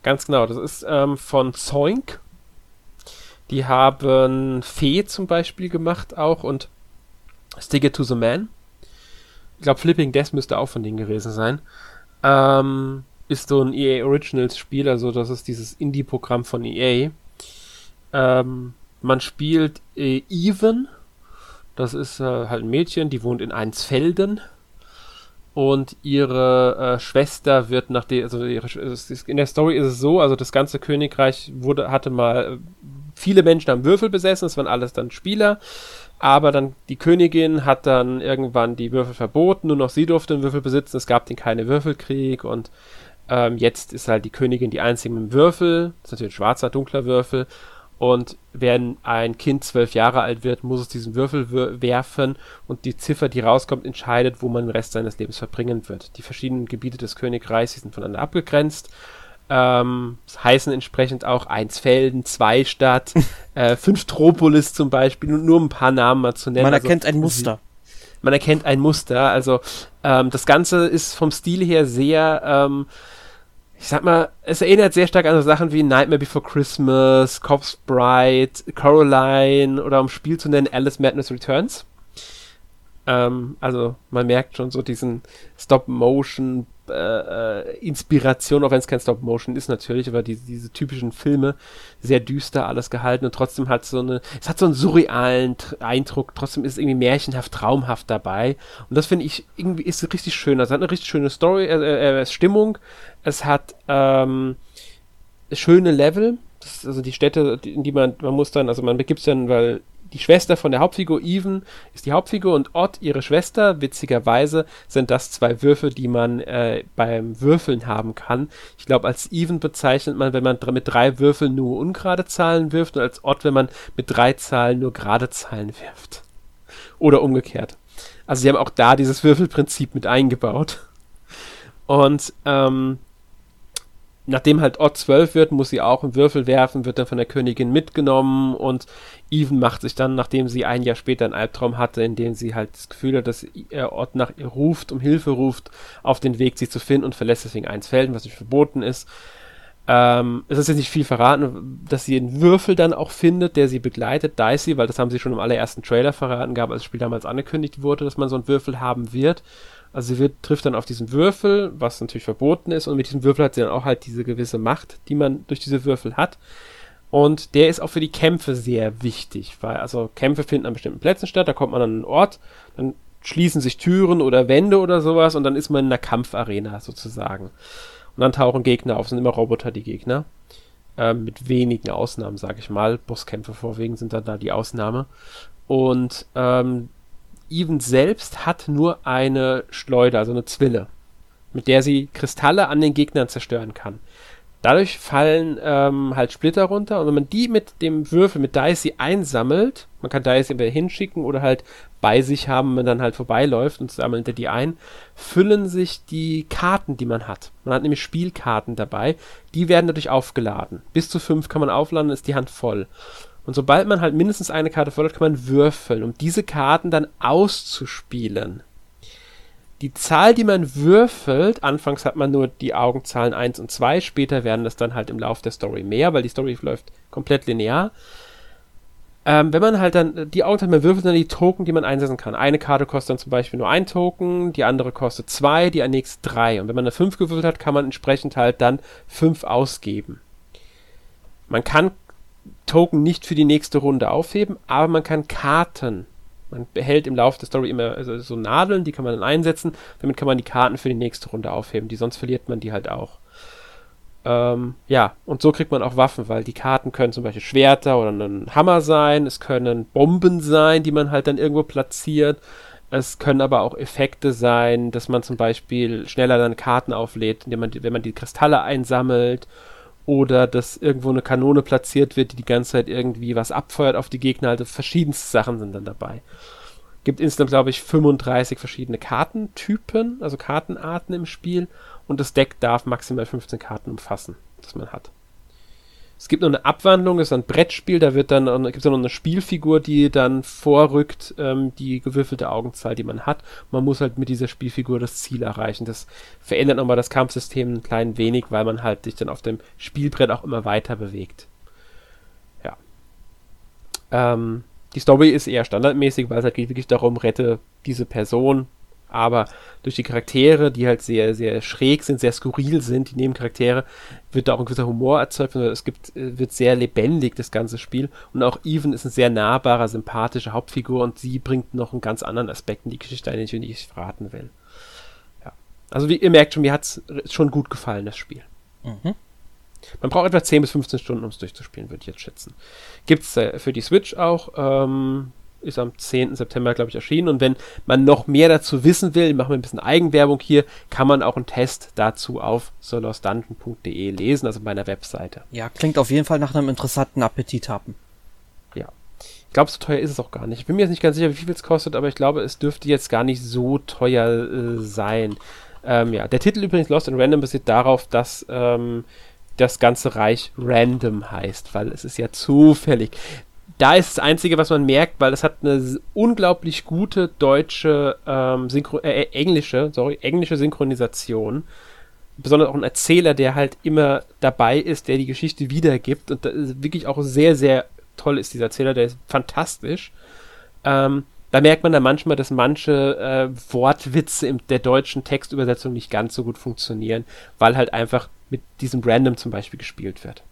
Ganz genau. Das ist ähm, von Zoink. Die haben Fee zum Beispiel gemacht auch und Stick It to the Man. Ich glaube, Flipping Death müsste auch von denen gewesen sein. Ähm, ist so ein EA Originals Spiel, also das ist dieses Indie-Programm von EA. Ähm, man spielt äh, Even, Das ist äh, halt ein Mädchen, die wohnt in Einsfelden. Und ihre äh, Schwester wird nach der, also ihre, in der Story ist es so, also das ganze Königreich wurde, hatte mal, äh, viele Menschen haben Würfel besessen, das waren alles dann Spieler. Aber dann die Königin hat dann irgendwann die Würfel verboten, nur noch sie durfte einen Würfel besitzen, es gab den keine Würfelkrieg und ähm, jetzt ist halt die Königin die einzige mit dem Würfel, das ist natürlich ein schwarzer, dunkler Würfel und wenn ein Kind zwölf Jahre alt wird, muss es diesen Würfel werfen und die Ziffer, die rauskommt, entscheidet, wo man den Rest seines Lebens verbringen wird. Die verschiedenen Gebiete des Königreichs sind voneinander abgegrenzt. Ähm, heißen entsprechend auch Einsfelden, Zweistadt, *laughs* äh, fünf Tropolis zum Beispiel, nur ein paar Namen mal zu nennen. Man also erkennt also, ein Muster. Man erkennt ein Muster. Also ähm, das Ganze ist vom Stil her sehr ähm, ich sag mal, es erinnert sehr stark an so Sachen wie Nightmare Before Christmas, Corpse Bride, Coraline oder um Spiel zu nennen, Alice Madness Returns. Ähm, also man merkt schon so diesen Stop-Motion äh, äh, Inspiration, auch wenn es kein Stop-Motion ist natürlich, aber die, diese typischen Filme, sehr düster alles gehalten und trotzdem hat so eine, es hat so einen surrealen Eindruck, trotzdem ist es irgendwie märchenhaft, traumhaft dabei und das finde ich irgendwie ist richtig schön, also hat eine richtig schöne Story, äh, äh, Stimmung, es hat ähm, schöne Level, das, also die Städte, in die man, man muss dann, also man begibt sich dann, weil die Schwester von der Hauptfigur, Even, ist die Hauptfigur und Odd, ihre Schwester. Witzigerweise sind das zwei Würfel, die man äh, beim Würfeln haben kann. Ich glaube, als Even bezeichnet man, wenn man mit drei Würfeln nur ungerade Zahlen wirft und als Odd, wenn man mit drei Zahlen nur gerade Zahlen wirft. Oder umgekehrt. Also sie haben auch da dieses Würfelprinzip mit eingebaut. Und ähm, nachdem halt Odd 12 wird, muss sie auch einen Würfel werfen, wird dann von der Königin mitgenommen und Even macht sich dann, nachdem sie ein Jahr später einen Albtraum hatte, in dem sie halt das Gefühl hat, dass er Odd nach ihr ruft, um Hilfe ruft, auf den Weg, sie zu finden und verlässt deswegen eins Felden, was nicht verboten ist. Ähm, es ist jetzt nicht viel verraten, dass sie einen Würfel dann auch findet, der sie begleitet, Dicey, weil das haben sie schon im allerersten Trailer verraten gab, als das Spiel damals angekündigt wurde, dass man so einen Würfel haben wird. Also sie wird, trifft dann auf diesen Würfel, was natürlich verboten ist, und mit diesem Würfel hat sie dann auch halt diese gewisse Macht, die man durch diese Würfel hat. Und der ist auch für die Kämpfe sehr wichtig, weil also Kämpfe finden an bestimmten Plätzen statt, da kommt man an einen Ort, dann schließen sich Türen oder Wände oder sowas und dann ist man in einer Kampfarena sozusagen. Und dann tauchen Gegner auf, sind immer Roboter die Gegner. Ähm, mit wenigen Ausnahmen, sage ich mal. Bosskämpfe vorwiegend sind dann da die Ausnahme. Und ähm, Even selbst hat nur eine Schleuder, also eine Zwille, mit der sie Kristalle an den Gegnern zerstören kann. Dadurch fallen ähm, halt Splitter runter und wenn man die mit dem Würfel, mit Dicey einsammelt, man kann Dicey entweder hinschicken oder halt bei sich haben, wenn man dann halt vorbeiläuft und sammelt er die ein, füllen sich die Karten, die man hat. Man hat nämlich Spielkarten dabei, die werden dadurch aufgeladen. Bis zu fünf kann man aufladen, ist die Hand voll. Und sobald man halt mindestens eine Karte hat, kann man würfeln, um diese Karten dann auszuspielen. Die Zahl, die man würfelt, anfangs hat man nur die Augenzahlen 1 und 2, später werden das dann halt im Laufe der Story mehr, weil die Story läuft komplett linear. Ähm, wenn man halt dann die Augenzahlen, man würfelt dann die Token, die man einsetzen kann. Eine Karte kostet dann zum Beispiel nur ein Token, die andere kostet zwei, die nächste drei. Und wenn man eine 5 gewürfelt hat, kann man entsprechend halt dann 5 ausgeben. Man kann Token nicht für die nächste Runde aufheben, aber man kann Karten. Man behält im Laufe der Story immer also so Nadeln, die kann man dann einsetzen. Damit kann man die Karten für die nächste Runde aufheben, die sonst verliert man die halt auch. Ähm, ja, und so kriegt man auch Waffen, weil die Karten können zum Beispiel Schwerter oder ein Hammer sein, es können Bomben sein, die man halt dann irgendwo platziert. Es können aber auch Effekte sein, dass man zum Beispiel schneller dann Karten auflädt, indem man, wenn man die Kristalle einsammelt oder dass irgendwo eine Kanone platziert wird, die die ganze Zeit irgendwie was abfeuert auf die Gegner. Also verschiedenste Sachen sind dann dabei. Gibt insgesamt, glaube ich, 35 verschiedene Kartentypen, also Kartenarten im Spiel. Und das Deck darf maximal 15 Karten umfassen, das man hat. Es gibt noch eine Abwandlung, das ist ein Brettspiel, da wird dann, gibt es noch eine Spielfigur, die dann vorrückt, ähm, die gewürfelte Augenzahl, die man hat. Man muss halt mit dieser Spielfigur das Ziel erreichen. Das verändert nochmal das Kampfsystem ein klein wenig, weil man halt sich dann auf dem Spielbrett auch immer weiter bewegt. Ja. Ähm, die Story ist eher standardmäßig, weil es halt geht wirklich darum, rette diese Person, Aber durch die Charaktere, die halt sehr, sehr schräg sind, sehr skurril sind, die Nebencharaktere, wird da auch ein gewisser Humor erzeugt. Es gibt, äh, wird sehr lebendig, das ganze Spiel. Und auch Even ist eine sehr nahbare, sympathische Hauptfigur und sie bringt noch einen ganz anderen Aspekt in die Geschichte, den ich nicht verraten will. Ja. Also wie ihr merkt schon, mir hat es schon gut gefallen, das Spiel. Mhm. Man braucht etwa 10 bis 15 Stunden, um es durchzuspielen, würde ich jetzt schätzen. Gibt es äh, für die Switch auch. Ähm, ist am 10. September, glaube ich, erschienen. Und wenn man noch mehr dazu wissen will, machen wir ein bisschen Eigenwerbung hier, kann man auch einen Test dazu auf solosdungeon.de lesen, also meiner Webseite. Ja, klingt auf jeden Fall nach einem interessanten Appetit haben. Ja. Ich glaube, so teuer ist es auch gar nicht. Ich bin mir jetzt nicht ganz sicher, wie viel es kostet, aber ich glaube, es dürfte jetzt gar nicht so teuer äh, sein. Ähm, ja, der Titel übrigens Lost in Random basiert darauf, dass ähm, das ganze Reich Random heißt, weil es ist ja zufällig. Da ist das Einzige, was man merkt, weil es hat eine unglaublich gute deutsche, ähm, Synchro äh, englische, sorry, englische Synchronisation. Besonders auch ein Erzähler, der halt immer dabei ist, der die Geschichte wiedergibt. Und wirklich auch sehr, sehr toll ist dieser Erzähler, der ist fantastisch. Ähm, da merkt man dann manchmal, dass manche äh, Wortwitze in der deutschen Textübersetzung nicht ganz so gut funktionieren, weil halt einfach mit diesem Random zum Beispiel gespielt wird.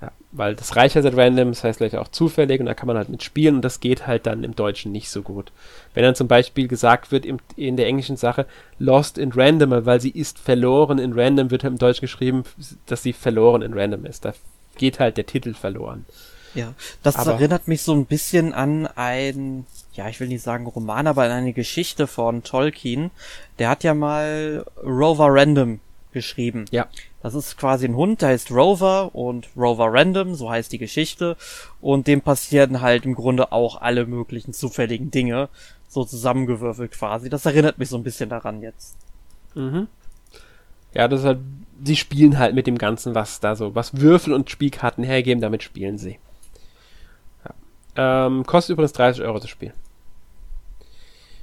Ja, weil das Reicher sind random, das heißt gleich auch zufällig und da kann man halt mitspielen und das geht halt dann im Deutschen nicht so gut. Wenn dann zum Beispiel gesagt wird im, in der englischen Sache lost in random, weil sie ist verloren in random, wird halt im Deutschen geschrieben, dass sie verloren in random ist. Da geht halt der Titel verloren. Ja, das aber erinnert mich so ein bisschen an ein, ja, ich will nicht sagen Roman, aber an eine Geschichte von Tolkien. Der hat ja mal Rover Random geschrieben. Ja. Das ist quasi ein Hund, der heißt Rover und Rover Random, so heißt die Geschichte. Und dem passieren halt im Grunde auch alle möglichen zufälligen Dinge, so zusammengewürfelt quasi. Das erinnert mich so ein bisschen daran jetzt. Mhm. Ja, das ist halt, sie spielen halt mit dem Ganzen, was da so, was Würfel und Spielkarten hergeben, damit spielen sie. Ja. Ähm, kostet übrigens 30 Euro das Spiel.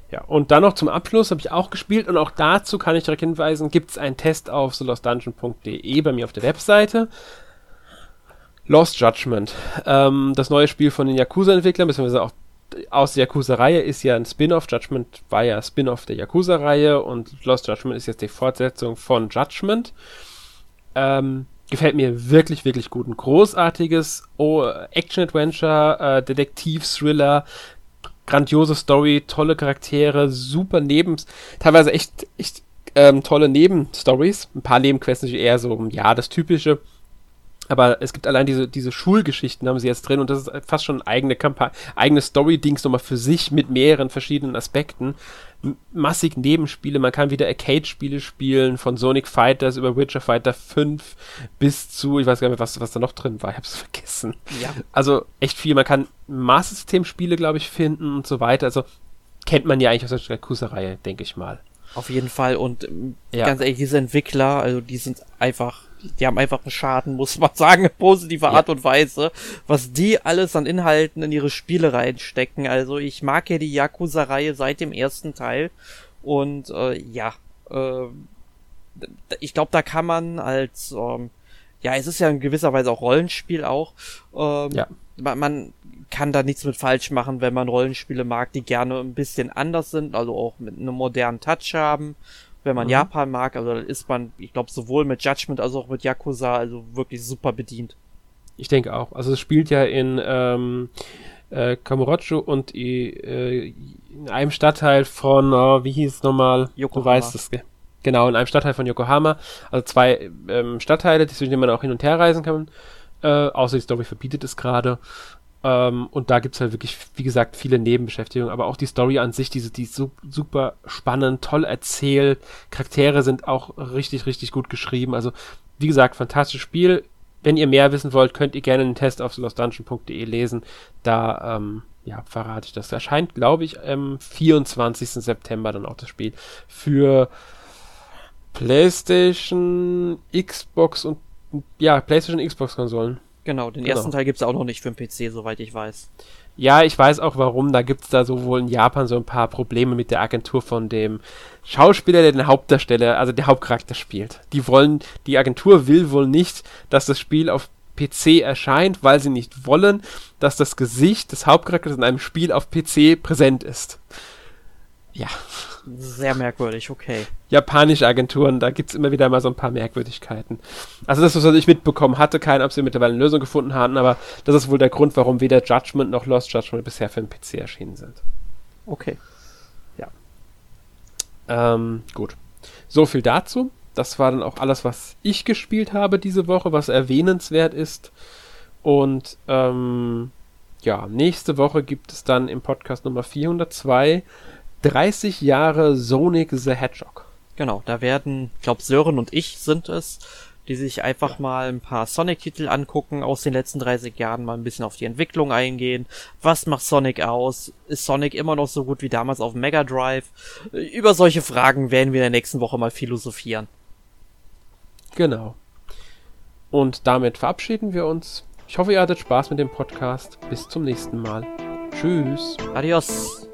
Ja, und dann noch zum Abschluss habe ich auch gespielt und auch dazu kann ich direkt hinweisen, gibt es einen Test auf thelostdungeon.de bei mir auf der Webseite. Lost Judgment, ähm, das neue Spiel von den Yakuza-Entwicklern, beziehungsweise auch aus der Yakuza-Reihe ist ja ein Spin-off. Judgment war ja Spin-off der Yakuza-Reihe und Lost Judgment ist jetzt die Fortsetzung von Judgment. Ähm, gefällt mir wirklich, wirklich gut. Ein großartiges oh, Action-Adventure, äh, Detektiv-Thriller grandiose Story, tolle Charaktere, super Nebens, teilweise echt, echt ähm, tolle Nebenstories. Ein paar Nebenquests natürlich eher so, ja, das Typische. Aber es gibt allein diese, diese Schulgeschichten haben sie jetzt drin und das ist fast schon eine eigene eigene Story-Dings nochmal für sich mit mehreren verschiedenen Aspekten massig Nebenspiele. Man kann wieder Arcade-Spiele spielen, von Sonic Fighters über Witcher Fighter 5 bis zu, ich weiß gar nicht mehr, was, was da noch drin war, ich hab's *laughs* vergessen. Ja. Also echt viel. Man kann Master System-Spiele, glaube ich, finden und so weiter. Also kennt man ja eigentlich aus der Yakuza-Reihe, denke ich mal. Auf jeden Fall. Und ähm, ja. ganz ehrlich, diese Entwickler, also die sind einfach die haben einfach einen Schaden, muss man *laughs* sagen, in positiver ja. Art und Weise, was die alles an Inhalten in ihre Spiele reinstecken. Also ich mag ja die Yakuza-Reihe seit dem ersten Teil und äh, ja, äh, ich glaube, da kann man als, ähm, ja, es ist ja in gewisser Weise auch Rollenspiel auch, ähm, ja. Man, kann da nichts mit falsch machen, wenn man Rollenspiele mag, die gerne ein bisschen anders sind, also auch mit einem modernen Touch haben wenn man mhm. Japan mag, also dann ist man, ich glaube, sowohl mit Judgment als auch mit Yakuza, also wirklich super bedient. Ich denke auch. Also es spielt ja in ähm, äh, Kamurocho und äh, in einem Stadtteil von, oh, wie hieß es nochmal? Yokohama. Du weißt es, genau, in einem Stadtteil von Yokohama. Also zwei ähm, Stadtteile, zwischen denen man auch hin und her reisen kann. Äh, außer die Story verbietet es gerade. Ähm, und da gibt es halt wirklich, wie gesagt, viele Nebenbeschäftigungen, aber auch die Story an sich, diese, die ist so, super spannend, toll erzählt. Charaktere sind auch richtig, richtig gut geschrieben. Also, wie gesagt, fantastisches Spiel. Wenn ihr mehr wissen wollt, könnt ihr gerne den Test auf lostdungeon.de lesen. Da, ähm, ja, verrate ich das. Erscheint, glaube ich, am 24. September dann auch das Spiel. Für PlayStation, Xbox und ja, PlayStation, Xbox Konsolen. Genau, den genau. ersten Teil gibt es auch noch nicht für den PC, soweit ich weiß. Ja, ich weiß auch warum. Da gibt es da sowohl in Japan so ein paar Probleme mit der Agentur von dem Schauspieler, der den Hauptdarsteller, also der Hauptcharakter spielt. Die wollen, die Agentur will wohl nicht, dass das Spiel auf PC erscheint, weil sie nicht wollen, dass das Gesicht des Hauptcharakters in einem Spiel auf PC präsent ist. Ja. Sehr merkwürdig, okay. Japanische Agenturen, da gibt's immer wieder mal so ein paar Merkwürdigkeiten. Also das, was ich mitbekommen hatte, keine, ob sie mittlerweile eine Lösung gefunden hatten, aber das ist wohl der Grund, warum weder Judgment noch Lost Judgment bisher für den PC erschienen sind. Okay. Ja. Ähm, gut. So viel dazu. Das war dann auch alles, was ich gespielt habe diese Woche, was erwähnenswert ist. Und ähm, ja, nächste Woche gibt es dann im Podcast Nummer 402 30 Jahre Sonic the Hedgehog. Genau, da werden, ich glaube Sören und ich sind es, die sich einfach mal ein paar Sonic-Titel angucken aus den letzten 30 Jahren, mal ein bisschen auf die Entwicklung eingehen. Was macht Sonic aus? Ist Sonic immer noch so gut wie damals auf Mega Drive? Über solche Fragen werden wir in der nächsten Woche mal philosophieren. Genau. Und damit verabschieden wir uns. Ich hoffe, ihr hattet Spaß mit dem Podcast. Bis zum nächsten Mal. Tschüss. Adios.